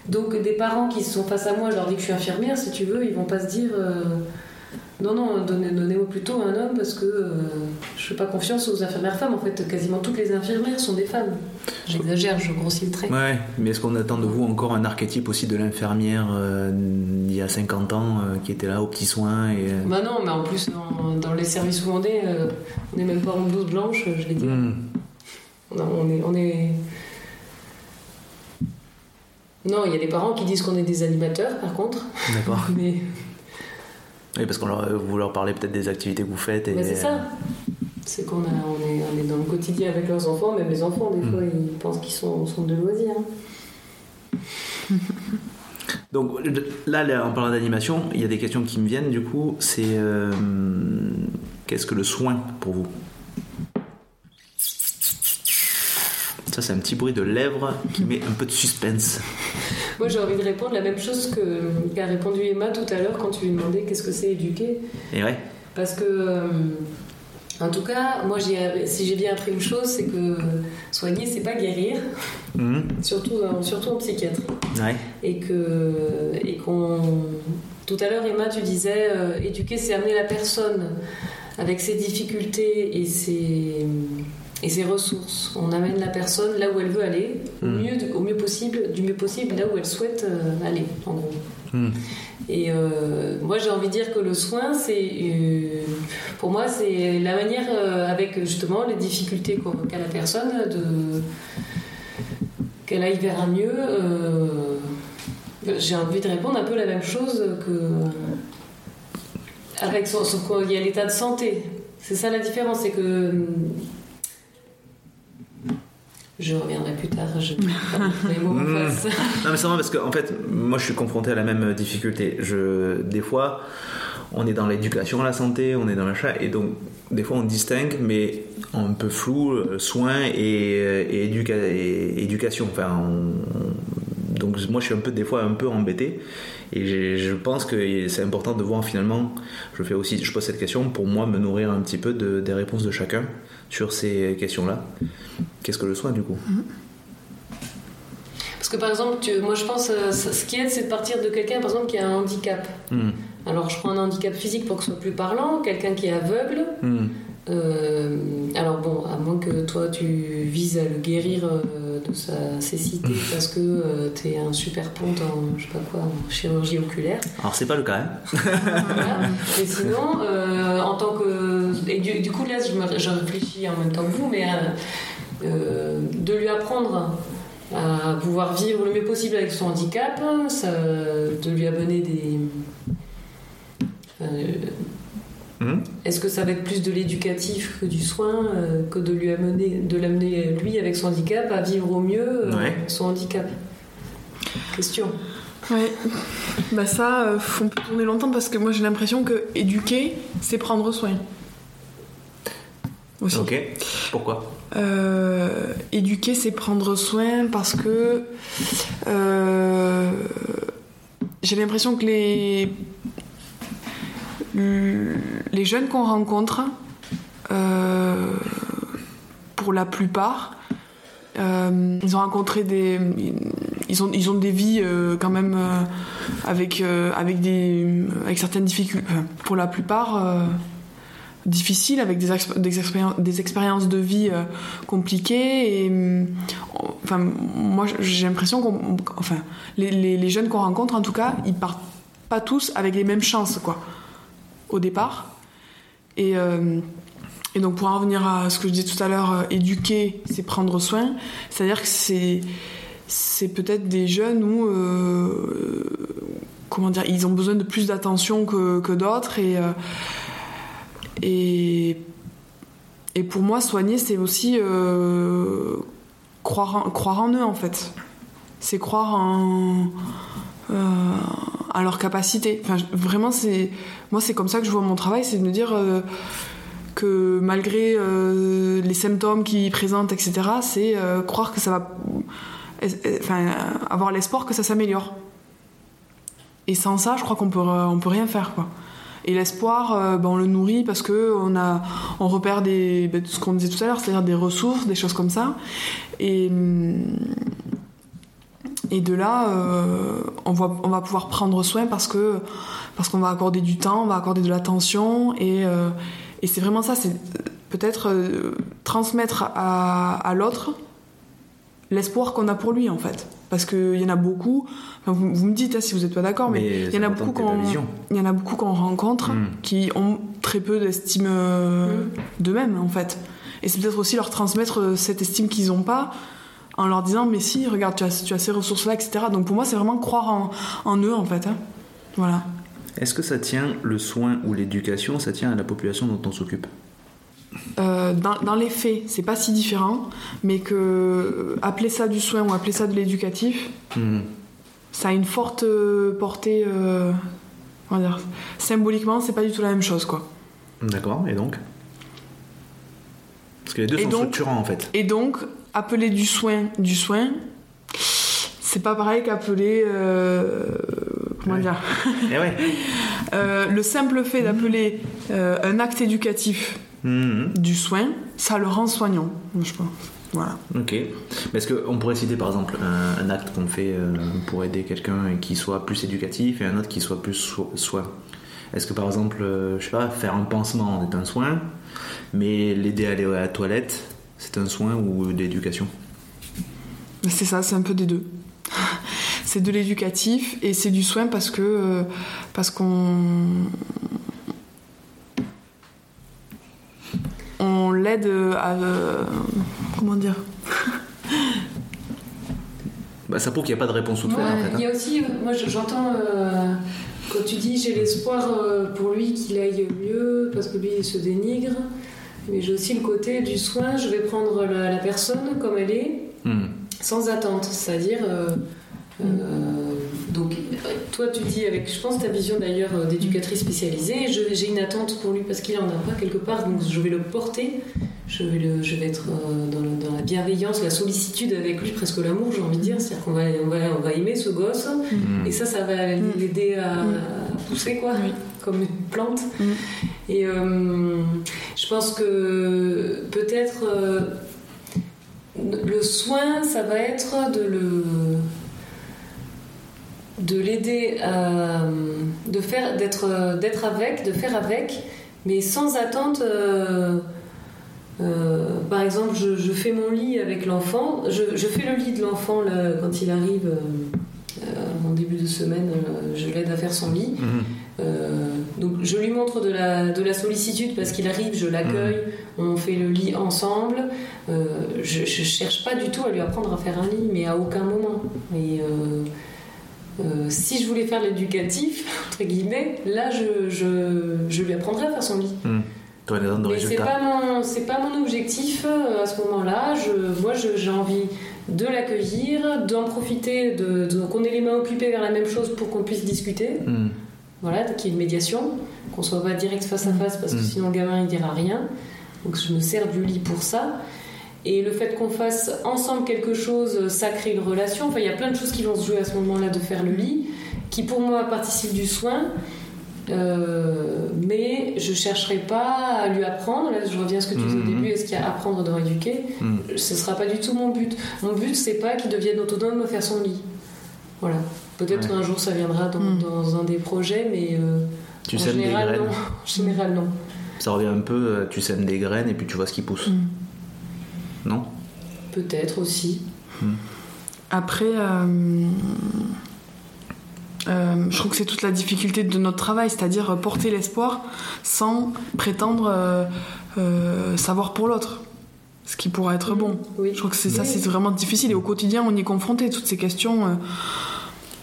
Donc des parents qui sont face à moi, je leur dis que je suis infirmière, si tu veux, ils vont pas se dire euh, non, non, donnez- donnez-moi plutôt un homme parce que euh, je fais pas confiance aux infirmières femmes. En fait, quasiment toutes les infirmières sont des femmes. J'exagère, je grossis le trait. Ouais, mais est-ce qu'on attend de vous encore un archétype aussi de l'infirmière euh, il y a 50 ans euh, qui était là aux petits soins et... euh, Bah non, mais en plus, dans, dans les services où on est, on n'est même pas en blouse blanche, je l'ai dit. hmm. Non, on est, on est... Non, il y a des parents qui disent qu'on est des animateurs, par contre. D'accord. Mais Oui, parce qu'on leur, vous leur parlez peut-être des activités que vous faites. Et... Mais c'est ça. C'est qu'on a- on est, on est dans le quotidien avec leurs enfants, même les enfants, des Mm. fois, ils pensent qu'ils sont centre de loisirs. hein. Donc là, là, en parlant d'animation, il y a des questions qui me viennent du coup. C'est euh, qu'est-ce que le soin pour vous? Ça, c'est un petit bruit de lèvres qui met un peu de suspense. Moi, j'ai envie de répondre la même chose qu'a répondu Emma tout à l'heure quand tu lui demandais qu'est-ce que c'est éduquer. Et ouais. Parce que, euh, en tout cas, moi, j'ai- si j'ai bien appris une chose, c'est que soigner, c'est pas guérir, Mhm. surtout, en- surtout en psychiatrie. Ouais. Et que, et qu'on. Tout à l'heure, Emma, tu disais, euh, éduquer, c'est amener la personne avec ses difficultés et ses, et ses ressources. On amène la personne là où elle veut aller, au, Mm. mieux, au mieux possible, du mieux possible, là où elle souhaite euh, aller, en gros. Mhm. Et euh, moi, j'ai envie de dire que le soin, c'est, euh, pour moi, c'est la manière, avec justement les difficultés qu'a la personne, de qu'elle aille vers un mieux. j'ai envie de répondre un peu la même chose que avec son, son- il y a l'état de santé. C'est ça la différence, c'est que je reviendrai plus tard. Je les mots en face. Non mais c'est vrai parce que en fait moi je suis confronté à la même difficulté. Je des fois on est dans l'éducation à la santé, on est dans l'achat et donc des fois on distingue mais un peu flou euh, soins et, euh, et, éduca- et éducation. Enfin on- donc moi je suis un peu des fois un peu embêté et je pense que c'est important de voir finalement. Je fais aussi je pose cette question pour moi me nourrir un petit peu de- des réponses de chacun sur ces questions là. Qu'est-ce que le soin du coup Parce que par exemple, tu- moi je pense, euh, ce ce qui aide, c'est de partir de quelqu'un, par exemple, qui a un handicap. Hmm. Alors je prends un handicap physique pour que ce soit plus parlant, quelqu'un qui est aveugle. Hmm. Euh, alors bon, à moins que toi tu vises à le guérir euh, de sa cécité parce que tu es un super ponte en, je sais pas quoi, en chirurgie oculaire. Alors c'est pas le cas. hein. Voilà. Mais sinon, euh, en tant que. Et du, du coup, là, je, me- je réfléchis en même temps que vous, mais euh, euh, de lui apprendre à pouvoir vivre le mieux possible avec son handicap, ça- de lui amener des. Hmm. Est-ce que ça va être plus de l'éducatif que du soin, euh, que de lui amener, de l'amener lui avec son handicap à vivre au mieux euh, Ouais. son handicap? Question. Ouais. Bah ça, euh, on peut tourner longtemps parce que moi j'ai l'impression que éduquer, c'est prendre soin. Aussi. Ok. Pourquoi? Euh, éduquer, c'est prendre soin parce que euh, j'ai l'impression que les les jeunes qu'on rencontre, euh, pour la plupart, euh, ils ont rencontré des ils ont ils ont des vies euh, quand même avec avec des avec certaines difficultés pour la plupart difficiles avec des, des, expériences, de vie compliquées et enfin moi j'ai l'impression qu'on les, les jeunes qu'on rencontre en tout cas ils partent pas tous avec les mêmes chances quoi au départ et euh, et donc pour en revenir à ce que je disais tout à l'heure, euh, éduquer, c'est prendre soin. C'est-à-dire que c'est c'est peut-être des jeunes où euh, comment dire, ils ont besoin de plus d'attention que, que d'autres et et et pour moi soigner c'est aussi croire en, croire en eux en fait. C'est croire en euh, à leur capacité. Enfin, vraiment, c'est moi, c'est comme ça que je vois mon travail, c'est de me dire euh, que malgré euh, les symptômes qu'ils présentent, etc., c'est croire que ça va, enfin, avoir l'espoir que ça s'améliore. Et sans ça, je crois qu'on peut, on peut rien faire, quoi. Et l'espoir, ben, on le nourrit parce que on a, on repère des, ben, ce qu'on disait tout à l'heure, c'est-à-dire des ressources, des choses comme ça. Et hum, et de là, euh, on, va, on va pouvoir prendre soin parce que parce qu'on va accorder du temps, on va accorder de l'attention et, euh, et c'est vraiment ça, c'est peut-être euh, transmettre à, à l'autre l'espoir qu'on a pour lui en fait. Parce qu'il y en a beaucoup, enfin, vous, vous me dites hein, si vous n'êtes pas d'accord, mais, Mais il y en a beaucoup qu'on vision. il y en a beaucoup qu'on rencontre Mm. qui ont très peu d'estime euh, d'eux-mêmes en fait. Et c'est peut-être aussi leur transmettre cette estime qu'ils n'ont pas en leur disant mais si regarde tu as, tu as ces ressources là etc. Donc pour moi c'est vraiment croire en, en eux en fait. hein. Voilà. Est-ce que ça tient, le soin ou l'éducation, ça tient à la population dont on s'occupe? Euh, dans, dans les faits, c'est pas si différent, mais que euh, appeler ça du soin ou appeler ça de l'éducatif, Hmm. ça a une forte euh, portée. euh, comment dire Symboliquement, c'est pas du tout la même chose, quoi. D'accord, et donc? Parce que les deux Et sont donc- structurants en fait. Et donc, appeler du soin du soin, c'est pas pareil qu'appeler. euh, comment Ouais. dire Eh ouais. Euh, Le simple fait d'appeler euh, un acte éducatif Mhm. du soin, ça le rend soignant, je pense. Voilà. Ok. Mais Est-ce qu'on pourrait citer par exemple un, un acte qu'on fait pour aider quelqu'un qui soit plus éducatif et un autre qui soit plus so- soin? Est-ce que par exemple, je sais pas, faire un pansement est un soin, mais l'aider à aller à la toilette, c'est un soin ou de l'éducation C'est ça, c'est un peu des deux. c'est de l'éducatif et c'est du soin parce que euh, parce qu'on on l'aide à euh, comment dire bah, Ça prouve qu'il n'y a pas de réponse toute faite Moi, en fait. il y hein. a aussi, moi je- j'entends euh, quand tu dis j'ai l'espoir euh, pour lui qu'il aille mieux parce que lui il se dénigre, mais j'ai aussi le côté du soin, je vais prendre la, la personne comme elle est, Hmm. sans attente, c'est-à-dire. euh, euh, donc, toi, tu dis avec, je pense, ta vision d'ailleurs euh, d'éducatrice spécialisée, je- j'ai une attente pour lui parce qu'il en a pas quelque part, donc je vais le porter, je vais, le, je vais être euh, dans, le- dans la bienveillance, la sollicitude avec lui, presque l'amour, j'ai envie de dire, c'est-à-dire qu'on va, on va, on va aimer ce gosse, Hmm. et ça, ça va l'aider à, à pousser, quoi, Oui. Comme une plante. Mm. Et euh, je pense que peut-être euh, le soin, ça va être de le de l'aider à de faire d'être d'être avec de faire avec mais sans attente euh, euh, par exemple je, je fais mon lit avec l'enfant je, je fais le lit de l'enfant quand il arrive euh, en début de semaine je l'aide à faire son lit Mhm. Euh, donc je lui montre de la, de la sollicitude parce qu'il arrive, je l'accueille, on fait le lit ensemble. Euh, je, je cherche pas du tout à lui apprendre à faire un lit, mais à aucun moment. Et euh, si je voulais faire l'éducatif, entre guillemets, là je, je, je lui apprendrais à faire son lit. De Mais c'est pas mon c'est pas mon objectif à ce moment-là. Je moi j'ai envie de l'accueillir, d'en profiter, de, de- qu'on ait les mains occupées vers la même chose pour qu'on puisse discuter. Hmm. Voilà, qu'il y ait une médiation, qu'on soit pas direct face à face parce que Mm. sinon le gamin il dira rien. Donc je me sers du lit pour ça. Et le fait qu'on fasse ensemble quelque chose, ça crée une relation. Enfin, il y a plein de choses qui vont se jouer à ce moment-là de faire le lit, qui pour moi participent du soin. Euh, mais je chercherai pas à lui apprendre. Là, je reviens à ce que tu disais au Mhm. début. Est-ce qu'il y a apprendre dans éduquer Hmm. Ce sera pas du tout mon but. Mon but, c'est pas qu'il devienne autonome à faire son lit. Voilà. Peut-être Ouais. qu'un jour ça viendra dans, Mm. dans un des projets, mais euh, Tu en sèmes des général, graines. non. En général, non. Ça revient un peu, euh, tu sèmes des graines et puis tu vois ce qui pousse. Mm. Non? Peut-être aussi. Après, euh, euh, je trouve que c'est toute la difficulté de notre travail, c'est-à-dire porter l'espoir sans prétendre euh, euh, savoir pour l'autre, ce qui pourra être bon. Oui. Je trouve que c'est ça, c'est vraiment difficile et au quotidien, on y est confronté. Toutes ces questions, euh,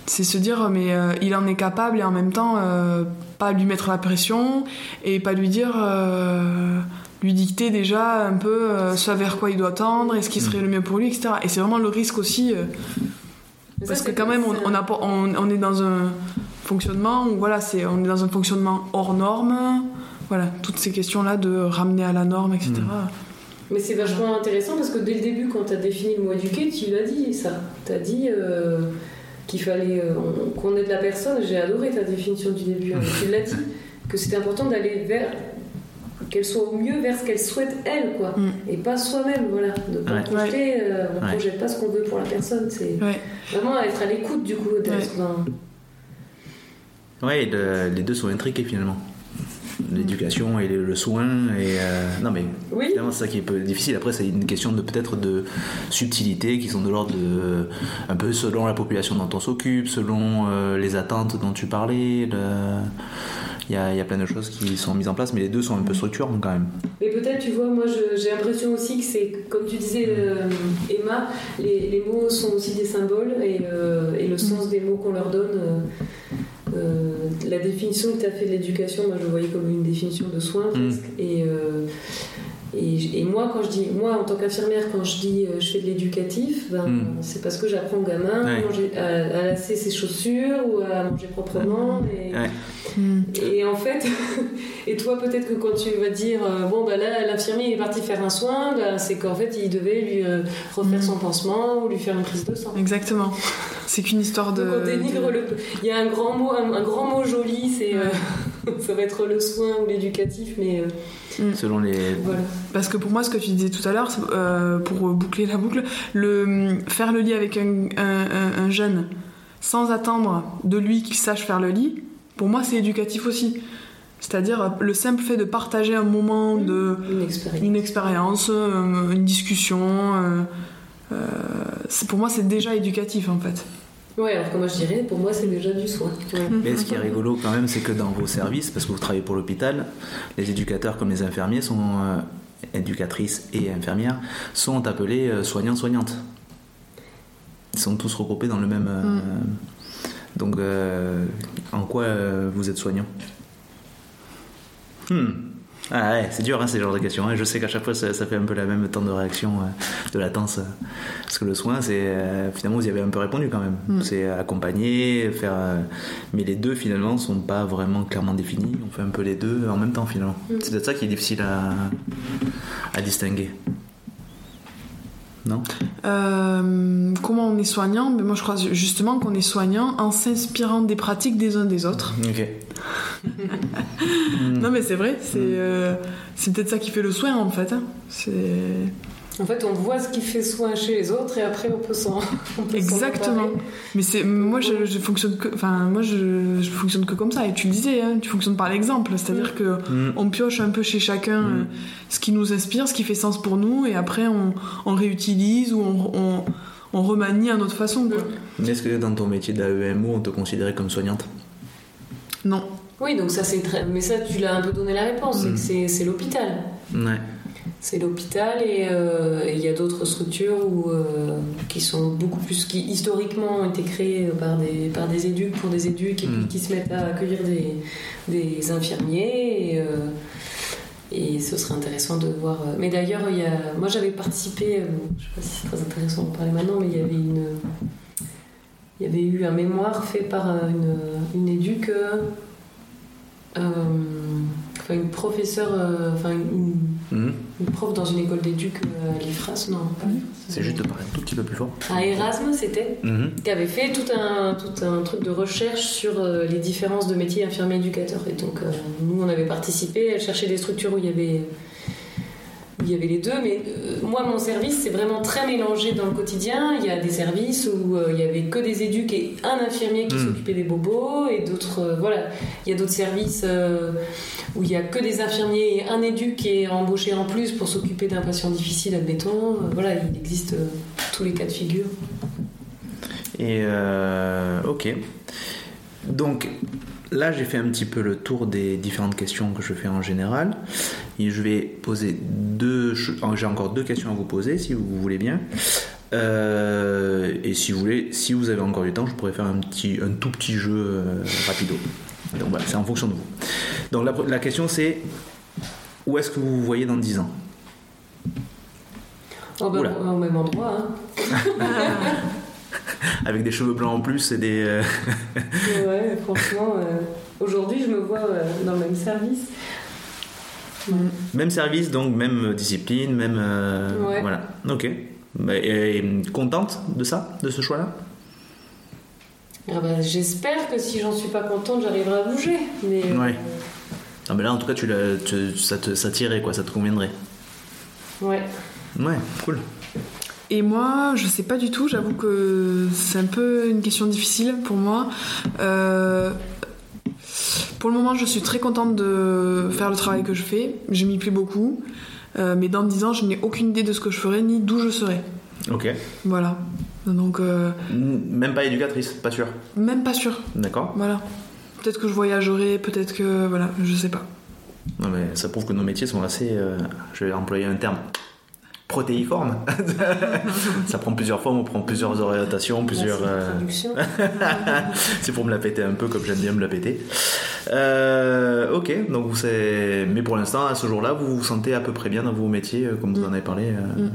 c'est se dire, mais euh, il en est capable et en même temps, euh, pas lui mettre la pression et pas lui dire. euh, lui dicter déjà un peu euh, ce vers quoi il doit tendre et ce qui serait le mieux pour lui, etc. Et c'est vraiment le risque aussi, euh, ça, parce que quand même, on, c'est on, a pas- on- on est dans un fonctionnement où voilà, c'est, on est dans un fonctionnement hors norme. Voilà, toutes ces questions-là de ramener à la norme, etc. Mais c'est vachement intéressant parce que dès le début, quand tu as défini le mot éduqué, tu l'as dit ça. Tu as dit euh, qu'il fallait euh, on- qu'on aide la personne. J'ai adoré ta définition du début. hein. tu l'as dit. Que c'était important d'aller vers. qu'elle soit au mieux vers ce qu'elle souhaite elle, quoi. Mm. Et pas soi-même, voilà. De pas Ouais. projeter, euh, on Ouais. projette pas ce qu'on veut pour la personne. C'est Ouais. vraiment être à l'écoute, du coup, d'être dans. Ouais, le- les deux sont intriqués finalement. L'éducation et le, soin et euh, non mais Oui. finalement c'est ça qui est un peu difficile. Après c'est une question de peut-être de subtilité qui sont de l'ordre de un peu selon la population dont on s'occupe, selon euh, les attentes dont tu parlais. le- Il y, a, il y a plein de choses qui sont mises en place, mais les deux sont un peu structurantes quand même. Mais peut-être, tu vois, moi j'ai l'impression aussi que c'est, comme tu disais, euh, Emma, les, les mots sont aussi des symboles et, euh, et le sens des mots qu'on leur donne. euh, Euh, la définition que tu as fait de l'éducation, moi je le voyais comme une définition de soin Mm. presque. Et, euh, et, et moi, quand je dis, moi en tant qu'infirmière, quand je dis euh, je fais de l'éducatif, ben, Mm. c'est parce que j'apprends au gamin à, Ouais. manger- à, à lasser ses chaussures ou à manger proprement. Et, Ouais. Hmm. et en fait, et toi peut-être que quand tu vas dire, euh, bon bah là l'infirmier est parti faire un soin, bah, c'est qu'en fait il devait lui euh, refaire Mm. son pansement ou lui faire une prise de sang. Exactement. C'est qu'une histoire de. Donc on dénigre de- le. Il y a un grand mot, un, un grand mot joli, c'est euh, ça va être le soin ou l'éducatif, mais euh, Selon les. voilà. Parce que pour moi, ce que tu disais tout à l'heure, euh, pour boucler la boucle, le, faire le lit avec un, un- un- un jeune sans attendre de lui qu'il sache faire le lit, pour moi, c'est éducatif aussi. C'est-à-dire le simple fait de partager un moment de Une expérience. une expérience, une discussion. Euh, pour moi, c'est déjà éducatif en fait. Ouais, alors que moi je dirais, pour moi c'est déjà du soin. Ouais. Mais ce qui est rigolo quand même, c'est que dans vos services, parce que vous travaillez pour l'hôpital, les éducateurs comme les infirmiers sont euh, éducatrices et infirmières sont appelés euh, soignants-soignantes. Ils sont tous regroupés dans le même. euh, Mm. Donc, euh, en quoi euh, vous êtes soignant Hmm. Ah ouais, c'est dur hein, ces genres de questions. hein. Je sais qu'à chaque fois ça, ça fait un peu la même temps de réaction, euh, de latence. euh, parce que le soin, c'est euh, finalement vous y avez un peu répondu quand même. Mm. C'est accompagner, faire. euh, mais les deux finalement sont pas vraiment clairement définis. On fait un peu les deux en même temps finalement. Mm. C'est peut-être ça qui est difficile à, à distinguer. Non Euh, comment on est soignant? Mais Moi, je crois justement qu'on est soignant en s'inspirant des pratiques des uns des autres. Ok. Non, mais c'est vrai, c'est euh, c'est peut-être ça qui fait le soin en fait. hein. C'est En fait, on voit ce qui fait soin chez les autres et après on peut s'en. exactement. Mais c'est moi, je, je fonctionne que, enfin moi, je, je fonctionne que comme ça. Et tu le disais, hein, tu fonctionnes par l'exemple, c'est-à-dire que Mm. on pioche un peu chez chacun Mm. euh, ce qui nous inspire, ce qui fait sens pour nous, et après on, on réutilise ou on, on, on remanie à notre façon. quoi. Mais Est-ce que dans ton métier d'AEMO, on te considérait comme soignante? Non. Oui, donc ça c'est très. Mais ça, tu l'as un peu donné la réponse, Mm. c'est l'hôpital. Ouais. C'est l'hôpital et euh, et il y a d'autres structures où, euh, qui sont beaucoup plus. qui historiquement ont été créées par des, par des éducs pour des éducs et puis Mm. qui se mettent à accueillir des, des infirmiers. Et, euh, et ce serait intéressant de voir. Mais d'ailleurs, il y a, moi j'avais participé, je sais pas si c'est très intéressant d'en parler maintenant, mais il y avait une. Il y avait eu un mémoire fait par une, une éduque. euh, enfin, une professeure, enfin une, Mhm. une prof dans une école d'éduc euh, à l'IFRAS, non, l'IFRAS. C'est juste de parler un tout petit peu plus fort. À Erasme, c'était, Mhm. qui avait fait tout un, tout un truc de recherche sur euh, les différences de métiers infirmier-éducateur. Et donc, euh, nous, on avait participé, elle cherchait des structures où il y avait, il y avait les deux. Mais euh, moi, mon service, c'est vraiment très mélangé dans le quotidien. Il y a des services où euh, il y avait que des éducs et un infirmier qui Mm. s'occupait des bobos, et d'autres, euh, voilà. Il y a d'autres services où il y a que des infirmiers et un éduc qui est embauché en plus pour s'occuper d'un patient difficile, admettons. Voilà, il existe tous les cas de figure. Et euh, ok. Donc là, j'ai fait un petit peu le tour des différentes questions que je fais en général. Et je vais poser deux. J'ai encore deux questions à vous poser, si vous voulez bien. Euh, et si vous voulez, si vous avez encore du temps, je pourrais faire un petit, un tout petit jeu euh, rapido. Donc voilà, c'est en fonction de vous. Donc la, la question c'est où est-ce que vous vous voyez dans 10 ans? Oh, au même endroit. Hein. Avec des cheveux blancs en plus et des. euh, Ouais, franchement, euh, aujourd'hui, je me vois euh, dans le même service. Même service, donc même discipline, même. Ouais. Voilà. Ok. Bah, et- et contente de ça, de ce choix-là? Ah bah, J'espère que si j'en suis pas contente, j'arriverai à bouger. Mais, Ouais. Non, mais là, en tout cas, tu tu- ça, te, ça t'irait, quoi, ça te conviendrait. ouais. Ouais, cool. Et moi, je sais pas du tout, j'avoue que c'est un peu une question difficile pour moi. Euh, pour le moment, je suis très contente de faire le travail que je fais, je m'y plais beaucoup. Euh, mais dans 10 ans, je n'ai aucune idée de ce que je ferai ni d'où je serai. Ok. Voilà. Donc, euh, Même pas éducatrice, pas sûr. même pas sûr. D'accord. Voilà. Peut-être que je voyagerai, peut-être que. Voilà, je sais pas. Non, mais ça prouve que nos métiers sont assez. euh, je vais employer un terme. Protéiforme. ça prend plusieurs formes, on prend plusieurs orientations, plusieurs. Euh, c'est pour me la péter un peu comme j'aime bien me la péter. Euh, ok, donc vous c'est. Mais pour l'instant, à ce jour-là, vous vous sentez à peu près bien dans vos métiers, euh, comme vous en avez parlé. euh,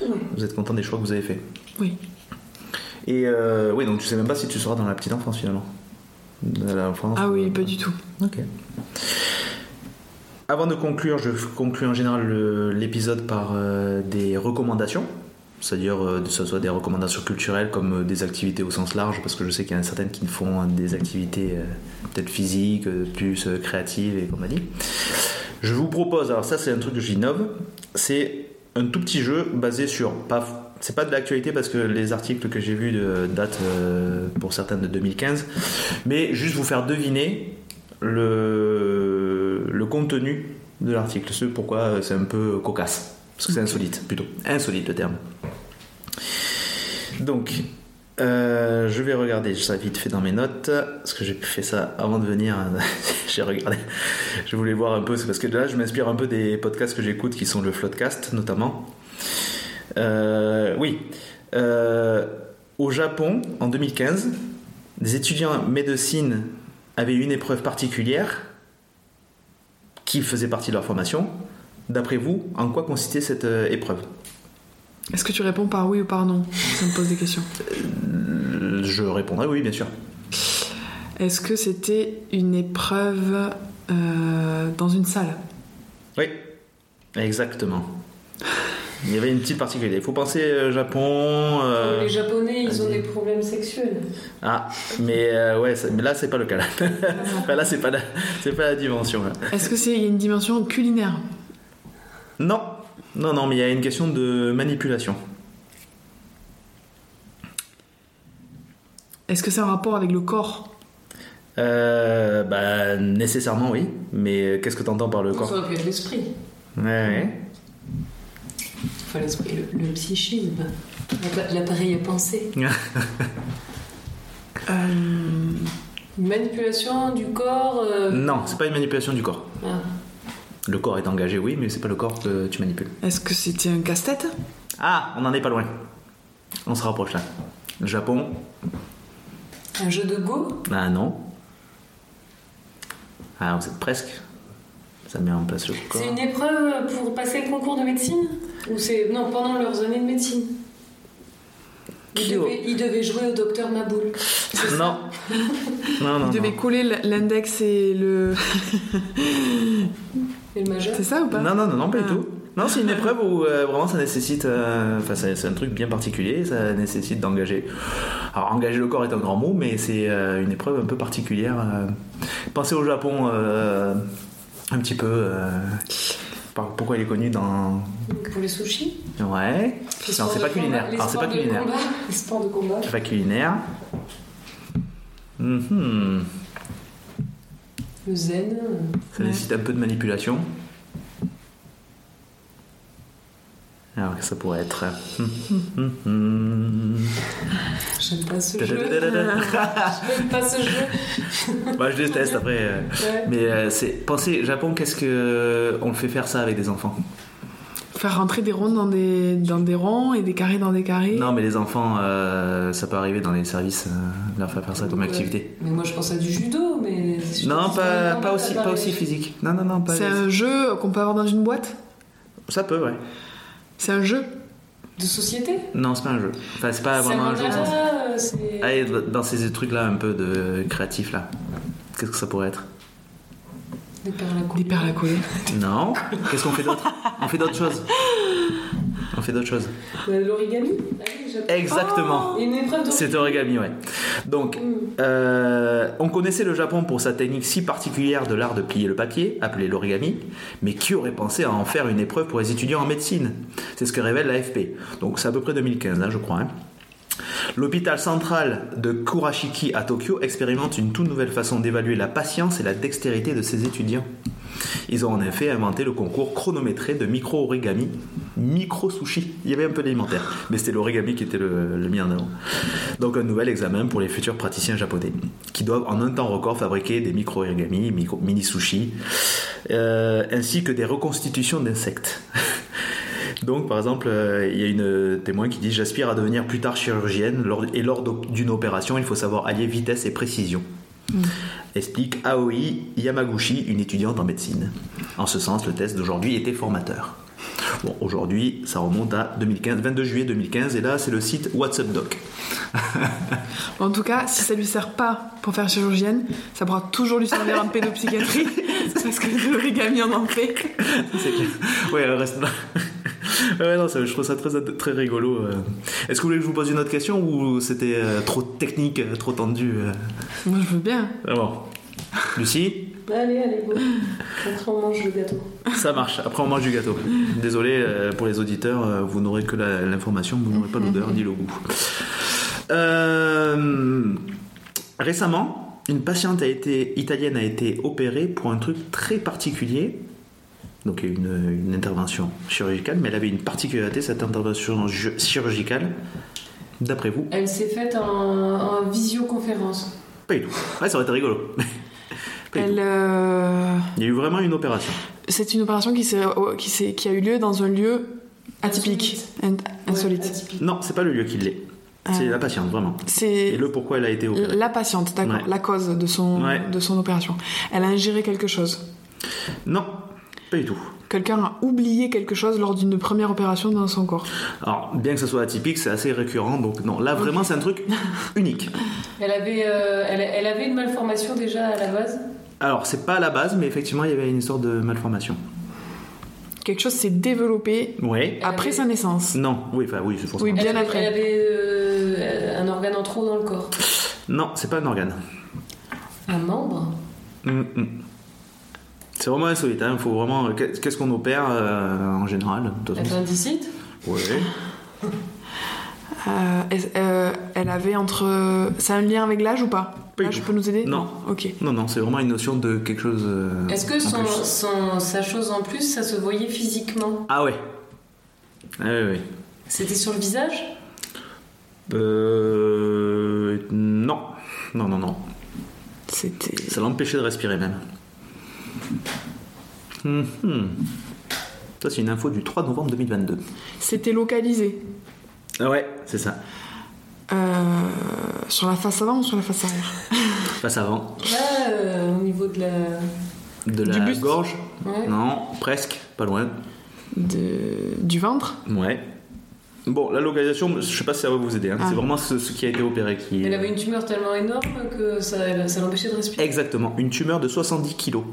Ouais. Vous êtes content des choix que vous avez faits. Oui. Et euh, oui, donc tu sais même pas si tu seras dans la petite enfance finalement. Dans l'enfance, Ah oui, pas du tout. Ok. Avant de conclure, je conclue en général l'épisode par euh, des recommandations. C'est-à-dire euh, que ce soit des recommandations culturelles comme euh, des activités au sens large, parce que je sais qu'il y en a certaines qui font des activités peut-être physiques, plus créatives, et comme on a dit. Je vous propose, alors ça c'est un truc que j'innove, c'est un tout petit jeu basé sur, c'est pas de l'actualité parce que les articles que j'ai vus datent pour certains de 2015, mais juste vous faire deviner le contenu de l'article, ce pourquoi euh, c'est un peu cocasse, parce que c'est insolite plutôt, insolite le terme. Donc, euh, je vais regarder ça vite fait dans mes notes, parce que j'ai fait ça avant de venir. j'ai regardé. Je voulais voir un peu, c'est parce que là, je m'inspire un peu des podcasts que j'écoute, qui sont le Floodcast notamment. Euh, oui. Euh, au Japon, en 2015, des étudiants en médecine avaient une épreuve particulière qui faisait partie de leur formation. D'après vous, en quoi consistait cette euh, épreuve? Est-ce que tu réponds par oui ou par non? Ça me pose des questions. Euh, Je répondrai oui, bien sûr. Est-ce que c'était une épreuve euh, dans une salle? Oui, exactement. Il y avait une petite particularité. Il faut penser euh, Japon. euh, Les Japonais, ils ont des problèmes sexuels. Ah, mais euh, ouais, ça- mais là c'est pas le cas. Là, Enfin, là c'est pas la, c'est pas la dimension. Est-ce que c'est il y a une dimension culinaire? Non, non, non, mais il y a une question de manipulation. Est-ce que c'est un rapport avec le corps? Euh, bah nécessairement oui, mais qu'est-ce que tu entends par le Ça corps? être l'esprit. Ouais, ouais. Enfin, l'esprit, le, le psychisme. L'appa- L'appareil à penser. Euh, Une manipulation du corps. euh, Non, c'est pas une manipulation du corps. ah. Le corps est engagé, oui, mais c'est pas le corps que tu manipules. Est-ce que c'était un casse-tête? Ah, on en est pas loin. On se rapproche là. Le Japon Un jeu de go? Ah non. Ah, vous êtes presque. Ça met en place le corps. C'est une épreuve pour passer le concours de médecine Ou c'est. Non, pendant leurs années de médecine? Ils devaient, ils devaient jouer au docteur Maboul. Non. Non, non, Il devait non. coller l'index et le. Et le majeur? C'est ça ou pas? Non, non, non, non, pas du Ah. tout. Non, c'est une épreuve où euh, vraiment ça nécessite. euh, Enfin, c'est c'est un truc bien particulier, ça nécessite d'engager. Alors, engager le corps est un grand mot, mais c'est euh, une épreuve un peu particulière. euh. Pensez au Japon euh, un petit peu. euh, Pourquoi il est connu dans. Pour les sushis Ouais. Les Non, c'est pas culinaire. Alors, c'est pas culinaire. combat Les sports de combat C'est pas culinaire. Mhm. Le zen euh, Ça Ouais. nécessite un peu de manipulation. Alors, que ça pourrait être. Mhm. J'aime pas ce jeu. J'aime pas ce jeu. Bah, je déteste après. euh. Ouais. Mais euh, c'est. Pensez, Japon, qu'est-ce que. On le fait faire ça avec des enfants? Faire rentrer des ronds dans des, dans des ronds et des carrés dans des carrés Non, mais les enfants, euh, ça peut arriver dans les services, euh, leur faire faire ça comme Ouais. activité. Mais moi je pense à du judo, mais. Non, pas, pas, aussi, pas aussi physique. Non, non, non, pas. C'est un jeu qu'on peut avoir dans une boîte? Ça peut, ouais. C'est un jeu De société Non, c'est pas un jeu. Enfin, c'est pas vraiment un jeu. sens- mandala, euh, c'est. Allez, dans ces trucs-là, un peu de créatif, là. Qu'est-ce que ça pourrait être Des perles à Des couper. perles à coller. Non. Qu'est-ce qu'on fait d'autre? On fait d'autres choses. On fait d'autres choses. Euh, L'origami Exactement. Une de. C'est origami, ouais. Donc, Mm. euh, on connaissait le Japon pour sa technique si particulière de l'art de plier le papier, appelé l'origami, mais qui aurait pensé à en faire une épreuve pour les étudiants en médecine? C'est ce que révèle l'AFP. Donc, c'est à peu près 2015, hein, je crois. hein. L'hôpital central de Kurashiki à Tokyo expérimente une toute nouvelle façon d'évaluer la patience et la dextérité de ses étudiants. Ils ont en effet inventé le concours chronométré de micro-origami, micro-sushi. Il y avait un peu d'alimentaire, mais c'était l'origami qui était le, mis en avant. Donc un nouvel examen pour les futurs praticiens japonais, qui doivent en un temps record fabriquer des micro-origami, micro- mini-sushi, euh, ainsi que des reconstitutions d'insectes. Donc, par exemple, euh, il y a une témoin qui dit J'aspire à devenir plus tard chirurgienne et lors d'une opération, il faut savoir allier vitesse et précision. Explique Aoi Yamaguchi, une étudiante en médecine. En ce sens, le test d'aujourd'hui était formateur. Bon, aujourd'hui, ça remonte à 2015, 22 juillet 2015, et là, c'est le site WhatsApp Doc. En tout cas, si ça lui sert pas pour faire chirurgienne, ça pourra toujours lui servir en pédopsychiatrie. parce que de l'origami on en fait. C'est clair. Ouais, reste là. Ouais, non, ça- je trouve ça très, très rigolo. euh. Est-ce que vous voulez que je vous pose une autre question ou c'était euh, trop technique, euh, trop tendu euh? Moi, je veux bien. Ah bon. Lucie? Allez, allez, go. Après, on mange le gâteau. Ça marche, après on mange du gâteau. Désolé euh, pour les auditeurs, euh, vous n'aurez que l'information, vous n'aurez pas l'odeur ni le goût. Euh, récemment, une patiente a été, italienne a été opérée pour un truc très particulier. Donc une, une intervention chirurgicale, mais elle avait une particularité, cette intervention chirurgicale. D'après vous? Elle s'est faite en, en visioconférence. Pas du tout. Ouais, ça aurait été rigolo. Elle, euh, Il y a eu vraiment une opération. C'est une opération qui, s'est- qui, a eu lieu dans un lieu atypique, in- insolite. Ouais, atypique. Non, c'est pas le lieu qui l'est. C'est Ah. la patiente, vraiment. C'est Et le pourquoi elle a été opérée. la patiente, d'accord, Ouais. la cause de son, Ouais. de son opération. Elle a ingéré quelque chose. Non, pas du tout. Quelqu'un a oublié quelque chose lors d'une première opération dans son corps. Alors, bien que ce soit atypique, c'est assez récurrent, donc non, là vraiment c'est un truc unique. Elle avait, euh, elle, elle avait une malformation déjà à la base? Alors, c'est pas à la base, mais effectivement, il y avait une histoire de malformation. Quelque chose s'est développé après avait- sa naissance. Non, oui, enfin oui, c'est forcément. Oui, Bien elle avait, après. Elle avait euh, un organe en trop dans le corps? Non, c'est pas un organe. Un membre? Hum, hum. C'est vraiment insolite, il faut vraiment. Qu'est-ce qu'on opère euh, en général de toute façon? Appendicite Ouais. Euh, euh, elle avait entre. Ça a un lien avec l'âge ou pas? L'âge peut nous aider? Non. Ok. Non, non, c'est vraiment une notion de quelque chose. euh, Est-ce que son, plus. son- sa chose en plus, ça se voyait physiquement? Ah ouais. Ah oui, oui. C'était sur le visage? Euh. Non. Non, non, non. C'était. Ça l'empêchait de respirer même. Hum. Ça, c'est une info du 3 novembre 2022. C'était localisé. Ah ouais, c'est ça. Euh, sur la face avant ou sur la face arrière? Face avant. Là, euh, au niveau de la. De la Du buste. gorge? Ouais. Non, presque, pas loin. de, Du ventre? Ouais. Bon, la localisation, je sais pas si ça va vous aider. hein. Ah. C'est vraiment ce, ce qui a été opéré qui. Elle avait une tumeur tellement énorme que ça, ça l'empêchait de respirer. Exactement, une tumeur de 70 kilos.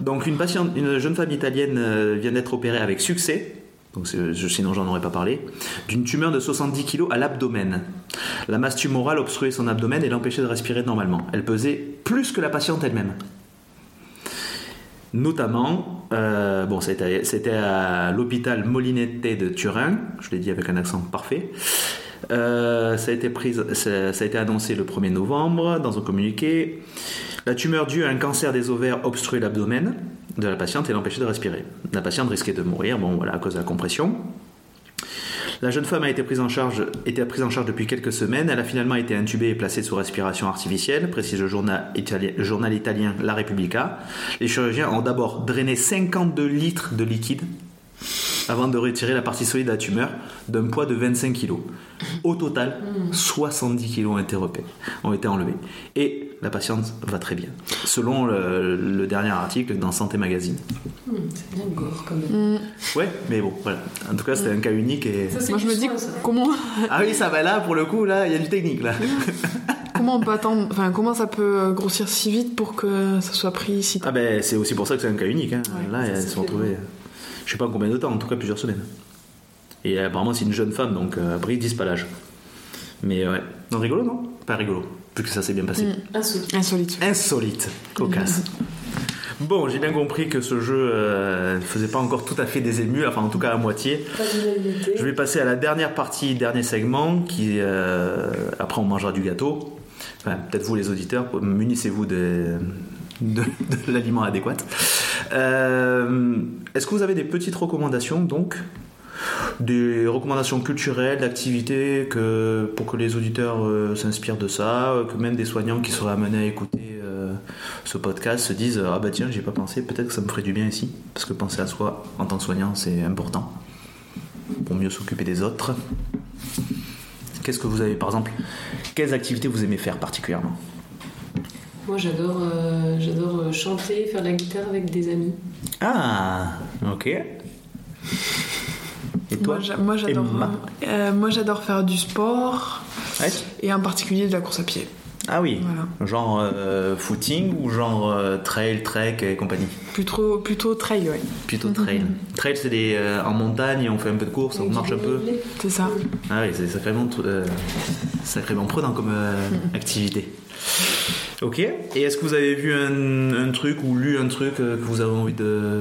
Donc une jeune femme italienne euh, vient d'être opérée avec succès. Sinon j'en aurais pas parlé. D'une tumeur de 70 kg à l'abdomen. La masse tumorale obstruait son abdomen et l'empêchait de respirer normalement. Elle pesait plus que la patiente elle-même. Notamment, euh, bon, c'était à l'hôpital Molinette de Turin, je l'ai dit avec un accent parfait. Euh, ça a été annoncé le 1er novembre dans un communiqué. La tumeur due à un cancer des ovaires obstruait l'abdomen de la patiente et l'empêchait de respirer. La patiente risquait de mourir, bon voilà, à cause de la compression. La jeune femme a été prise en charge, depuis quelques semaines. Elle a finalement été intubée et placée sous respiration artificielle, précise le journal, italien, La Repubblica. Les chirurgiens ont d'abord drainé 52 litres de liquide avant de retirer la partie solide de la tumeur d'un poids de 25 kg. Au total, 70 kg ont été ont été enlevés. La patiente va très bien, selon le, le dernier article dans Santé Magazine. Hmm, c'est bien gore quand même. Hmm, Ouais, mais bon, voilà. En tout cas, c'était un cas unique et. Ça, Moi je me dis ça. comment, Ah oui, ça va là, pour le coup, là, il y a du technique là. comment on peut attendre, enfin comment ça peut euh, grossir si vite pour que ça soit pris si tôt Ah ben, c'est aussi pour ça que c'est un cas unique. hein. Ouais, là, ça, elles se sont retrouvées, je sais pas en combien de temps, en tout cas plusieurs semaines. Et apparemment, c'est une jeune femme, donc euh, après, ils disent pas l'âge. Mais ouais. Non, rigolo, non? Pas rigolo, vu que ça s'est bien passé. Mm. Insolite. Insolite. Insolite, cocasse. Bon, j'ai bien compris que ce jeu euh, ne faisait pas encore tout à fait des émus, enfin en tout cas à moitié. Je vais passer à la dernière partie, dernier segment, qui euh, après on mangera du gâteau. Enfin, peut-être vous les auditeurs, munissez-vous de, de, de l'aliment adéquat. Euh, Est-ce que vous avez des petites recommandations donc? Des recommandations culturelles, d'activités que, pour que les auditeurs euh, s'inspirent de ça, euh, que même des soignants qui seraient amenés à écouter euh, ce podcast se disent Ah bah tiens, j'y ai pas pensé, peut-être que ça me ferait du bien ici. Parce que penser à soi en tant que soignant, c'est important. Pour mieux s'occuper des autres. Qu'est-ce que vous avez, par exemple, quelles activités vous aimez faire particulièrement? Moi, j'adore euh, j'adore chanter, faire de la guitare avec des amis. Ah, ok. Et toi Moi, j'a- moi, j'adore euh, moi, j'adore faire du sport Ouais. et en particulier de la course à pied. Ah oui, Voilà. genre euh, footing ou genre euh, trail, trek et compagnie? Plutôt, plutôt trail, ouais. Plutôt trail. Trail, c'est des, en montagne, on fait un peu de course, on marche un peu. C'est ça. Ah oui, c'est sacrément, sacrément prenant comme activité. Ok. Et est-ce que vous avez vu un, un truc ou lu un truc que vous avez envie de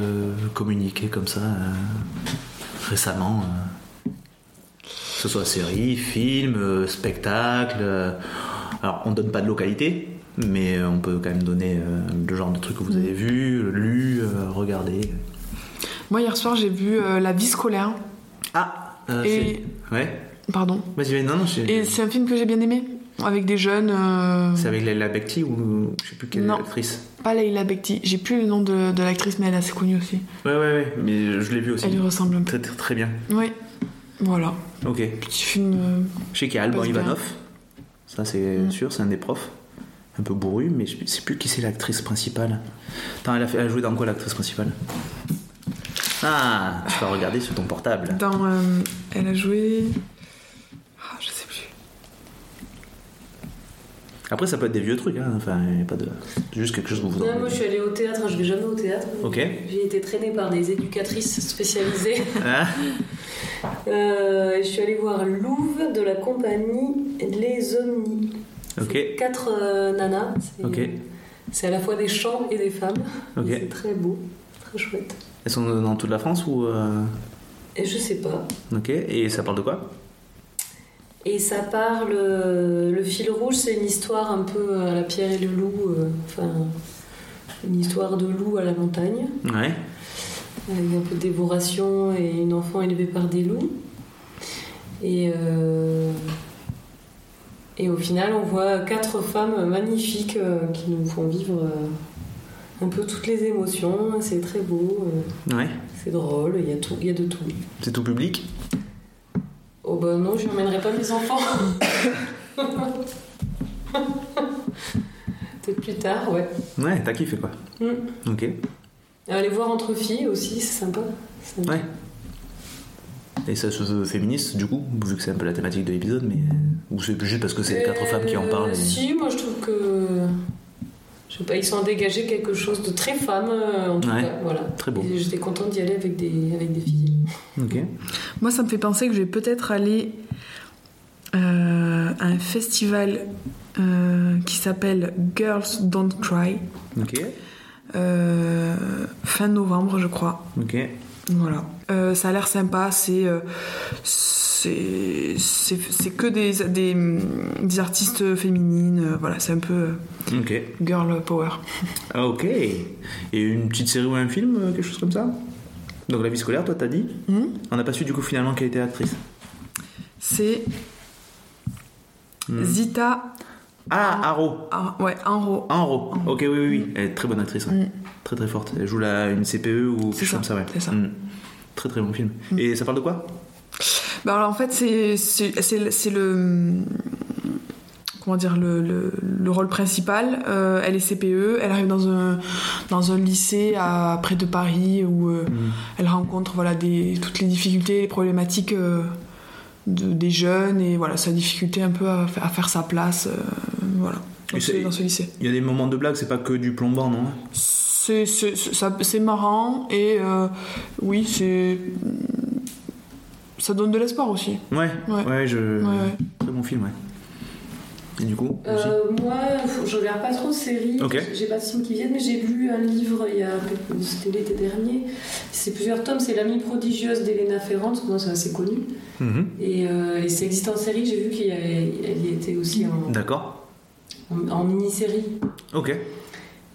communiquer comme ça récemment euh, Que ce soit série, film, euh, spectacle. euh, alors, on donne pas de localité, mais on peut quand même donner le genre de truc que vous avez vu, lu, regardé. Moi, hier soir, j'ai vu euh, La vie scolaire. Ah euh, Et- Ouais. Pardon. Vas-y, vas-y, non, non, Et c'est un film que j'ai bien aimé. Avec des jeunes. euh, C'est avec Leila Bekti ou je sais plus quelle Non. actrice Pas Leila Bekti. J'ai plus le nom de, de l'actrice, mais elle est assez connue aussi. Ouais, ouais, ouais, mais je l'ai vu aussi. Elle lui ressemble un peu. Très, très, bien. Oui. Voilà. Ok. Petit film. euh, Je sais qu'il y a Alban. Ivanov. Ça, c'est Mm. sûr, c'est un des profs. Un peu bourru, mais je sais plus qui c'est l'actrice principale. Attends, elle a, fait, elle a joué dans quoi l'actrice principale? Ah, tu vas regarder sur ton portable. Dans. euh, elle a joué. Ah, je sais plus. Après, ça peut être des vieux trucs, hein. enfin, pas de. Juste quelque chose que vous Non, moi, je suis allée au théâtre, je vais jamais au théâtre. Ok. J'ai été traînée par des éducatrices spécialisées. Ah, Euh, je suis allée voir Louvre de la compagnie Les Omnis. ok, Quatre euh, nanas. C'est, ok, c'est à la fois des chants et des femmes. ok. C'est très beau, très chouette. Elles sont dans toute la France ou. euh, Et je sais pas. Ok, et ça parle de quoi? Et ça parle. Le fil rouge, c'est une histoire un peu à la pierre et le loup. euh, enfin, une histoire de loup à la montagne. Ouais. avec un peu de dévoration et une enfant élevée par des loups. Et, euh, et au final, on voit quatre femmes magnifiques euh, qui nous font vivre euh, un peu toutes les émotions. C'est très beau, euh, Ouais. c'est drôle, il y, a tout, il y a de tout. C'est tout public? Oh bah non, je n'emmènerai pas mes enfants. Peut-être plus tard, ouais. Ouais, t'as kiffé quoi. Mm. Ok. Aller voir entre filles aussi, c'est sympa. Ouais. Et ça se veut féministe du coup, vu que c'est un peu la thématique de l'épisode, mais. Ou c'est juste parce que c'est les quatre Euh, femmes qui en parlent et- Si, moi je trouve que. Je sais pas, ils sont dégagés quelque chose de très femme, euh, en tout Ouais. cas. Voilà. Très beau. J'étais contente d'y aller avec des, avec des filles. Ok. Moi, ça me fait penser que je vais peut-être aller euh, à un festival euh, qui s'appelle Girls Don't Cry, Ok. euh, fin novembre, je crois. Ok. Voilà. Euh, ça a l'air sympa, c'est. euh, c'est que des, des, des artistes féminines, euh, voilà, c'est un peu euh, Ok. girl power. Ah, ok. Et une petite série ou un film, quelque chose comme ça? Donc la vie scolaire, toi t'as dit? Hmm? On n'a pas su du coup finalement quelle était l'actrice. C'est Hmm. Zita Ah, Haro. ah, ouais, Enro. Haro. Ok, oui, oui, oui. Elle est très bonne actrice. ouais. Mm. Très très forte. Elle joue la, une CPE ou quelque chose comme ça, ouais. c'est ça. Mm. Très très bon film. Et ça parle de quoi? Bah alors en fait c'est le comment dire le, le, le rôle principal. Euh, elle est CPE, elle arrive dans un dans un lycée à près de Paris où euh, Mm. elle rencontre voilà des toutes les difficultés, les problématiques euh, de- des jeunes et voilà sa difficulté un peu à, fa- à faire sa place voilà dans ce, dans ce lycée. Il y a des moments de blague, c'est pas que du plombant, non? C'est c'est c'est- ça- c'est marrant et euh, oui c'est ça donne de l'espoir aussi. Ouais, ouais, Ouais. je... Ouais, ouais. très bon film, ouais. Et du coup, aussi Euh, moi, je regarde pas trop de séries. J'ai pas de films qui viennent, mais j'ai lu un livre il y a c'était l'été dernier. C'est plusieurs tomes. C'est l'amie prodigieuse d'Elena Ferrand. Moi, c'est assez connu. Mhm. Et, euh, et c'est existe en série. J'ai vu qu'elle y, y était aussi en, D'accord. en, en mini-série. Ok.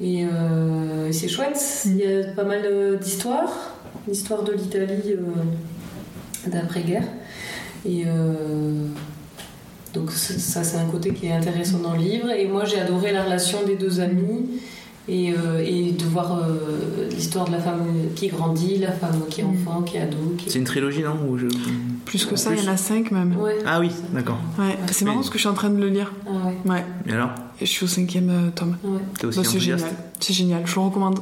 Et euh, c'est chouette. Il y a pas mal euh, d'histoires. L'histoire de l'Italie euh, d'après-guerre. Et, Donc ça, c'est un côté qui est intéressant dans le livre. Et moi, j'ai adoré la relation des deux amis et, euh, et de voir euh, l'histoire de la femme qui grandit, la femme qui est enfant, qui est ado. Qui... C'est une trilogie, non Ou je- Plus que ça, il y en a cinq même. Ouais. Ah oui, d'accord. Ouais. C'est marrant parce que je suis en train de le lire. Ah ouais. Ouais. Et alors? Je suis au cinquième euh, tome. ouais. T'es aussi Bah, c'est génial. C'est génial. Je le recommande.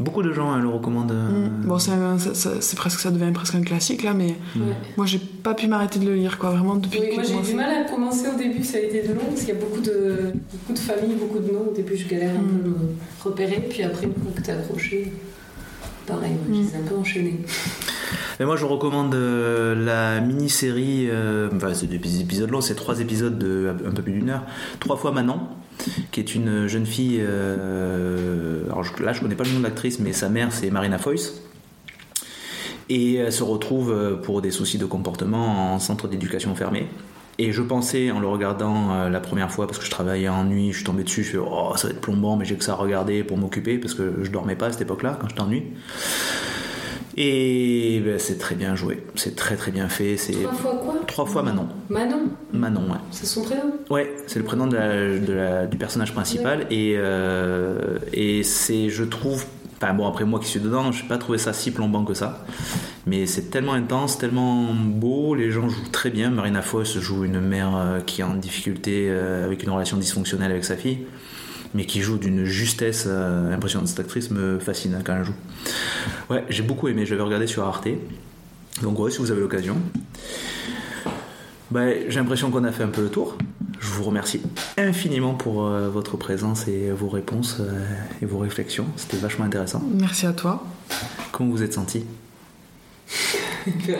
Beaucoup de gens hein, le recommandent. euh, Mm. Bon, c'est un- ça- ça- c'est presque ça devient presque un classique là, mais Mm. Ouais. moi j'ai pas pu m'arrêter de le lire quoi. Vraiment depuis Oui, que moi j'ai du mal à commencer au début, ça a été de long parce qu'il y a beaucoup de, beaucoup de familles, beaucoup de noms. Au début, je galère un Mm. peu repérer, puis après, une fois que t'es accroché, pareil, moi, je les ai un peu enchaînés. Et moi, je recommande euh, la mini-série, euh, enfin, c'est des épisodes longs, c'est trois épisodes de un peu plus d'une heure. Trois fois Manon, qui est une jeune fille. euh, alors je- là, je connais pas le nom de l'actrice, mais sa mère, c'est Marina Foïs. Et elle se retrouve pour des soucis de comportement en centre d'éducation fermé. Et je pensais en le regardant euh, la première fois, parce que je travaillais en nuit, je suis tombé dessus, je fais oh ça va être plombant, mais j'ai que ça à regarder pour m'occuper, parce que je dormais pas à cette époque-là, quand je t'ennuie. Et ben, c'est très bien joué, c'est très très bien fait. C'est Trois fois quoi? Trois fois Manon. Manon, Manon, ouais. c'est son prénom? Ouais, c'est le prénom de la- de la- du personnage principal et, euh, et c'est, je trouve, enfin bon après moi qui suis dedans, je n'ai pas trouvé ça si plombant que ça, mais c'est tellement intense, tellement beau, les gens jouent très bien. Marina Foïs joue une mère euh, qui est en difficulté euh, avec une relation dysfonctionnelle avec sa fille, mais qui joue d'une justesse euh, impressionnante. Cette actrice me fascine hein, quand elle joue. Ouais, j'ai beaucoup aimé, je l'avais regardé sur Arte, donc ouais, si vous avez l'occasion. Bah, j'ai l'impression qu'on a fait un peu le tour. Je vous remercie infiniment pour euh, votre présence et vos réponses euh, et vos réflexions. C'était vachement intéressant. Merci à toi. Comment vous êtes senti Euh,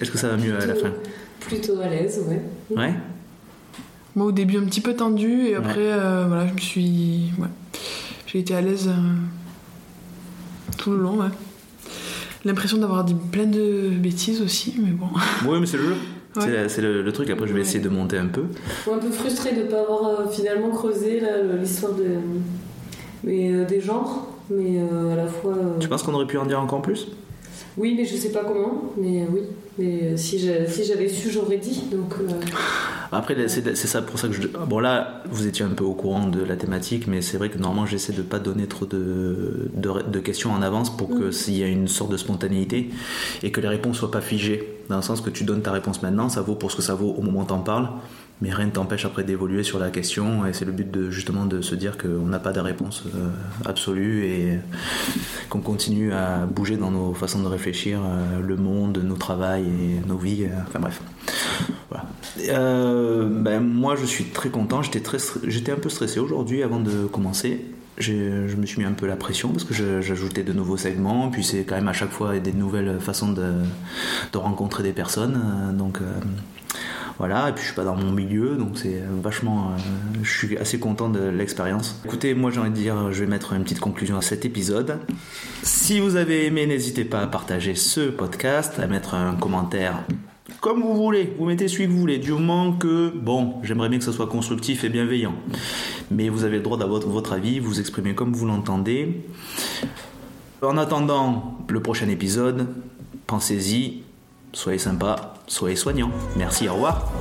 Est-ce que ça va mieux à la fin? Plutôt à l'aise, ouais. Ouais Moi au début un petit peu tendu et après Ouais. euh, voilà je me suis ouais. j'ai été à l'aise euh, tout le long ouais. L'impression d'avoir dit plein de bêtises aussi mais bon. Oui, mais c'est le jeu. Ouais. C'est le, le truc. Après, je vais Ouais. essayer de monter un peu. Je suis un peu frustrée de ne pas avoir euh, finalement creusé l'histoire de, mais, euh, des genres, mais euh, à la fois. euh, Tu penses qu'on aurait pu en dire encore plus? Oui, mais je sais pas comment, mais euh, oui. Mais euh, si j'a- si j'avais su, j'aurais dit. Donc, euh, Après, c'est ça pour ça que je. Bon, là, vous étiez un peu au courant de la thématique, mais c'est vrai que normalement, j'essaie de pas donner trop de, de, de questions en avance pour que Mm. s'il y a une sorte de spontanéité et que les réponses soient pas figées. Dans le sens que tu donnes ta réponse maintenant, ça vaut pour ce que ça vaut au moment où t'en parles, mais rien ne t'empêche après d'évoluer sur la question. Et c'est le but de justement de se dire qu'on n'a pas de réponse euh, absolue et qu'on continue à bouger dans nos façons de réfléchir, euh, le monde, nos travails et nos vies. euh, enfin bref. Ben, moi, je suis très content. J'étais très, j'étais un peu stressé aujourd'hui avant de commencer. Je me suis mis un peu la pression parce que j'ajoutais de nouveaux segments. Puis c'est quand même à chaque fois des nouvelles façons de, rencontrer des personnes. Donc voilà. Et puis je suis pas dans mon milieu, donc c'est vachement. euh, je suis assez content de l'expérience. Écoutez, moi j'ai envie de dire, je vais mettre une petite conclusion à cet épisode. Si vous avez aimé, n'hésitez pas à partager ce podcast, à mettre un commentaire comme vous voulez, vous mettez celui que vous voulez, du moment que, bon, j'aimerais bien que ce soit constructif et bienveillant. Mais vous avez le droit d'avoir votre avis, vous exprimez comme vous l'entendez. En attendant le prochain épisode, pensez-y, soyez sympa, soyez soignant. Merci, au revoir.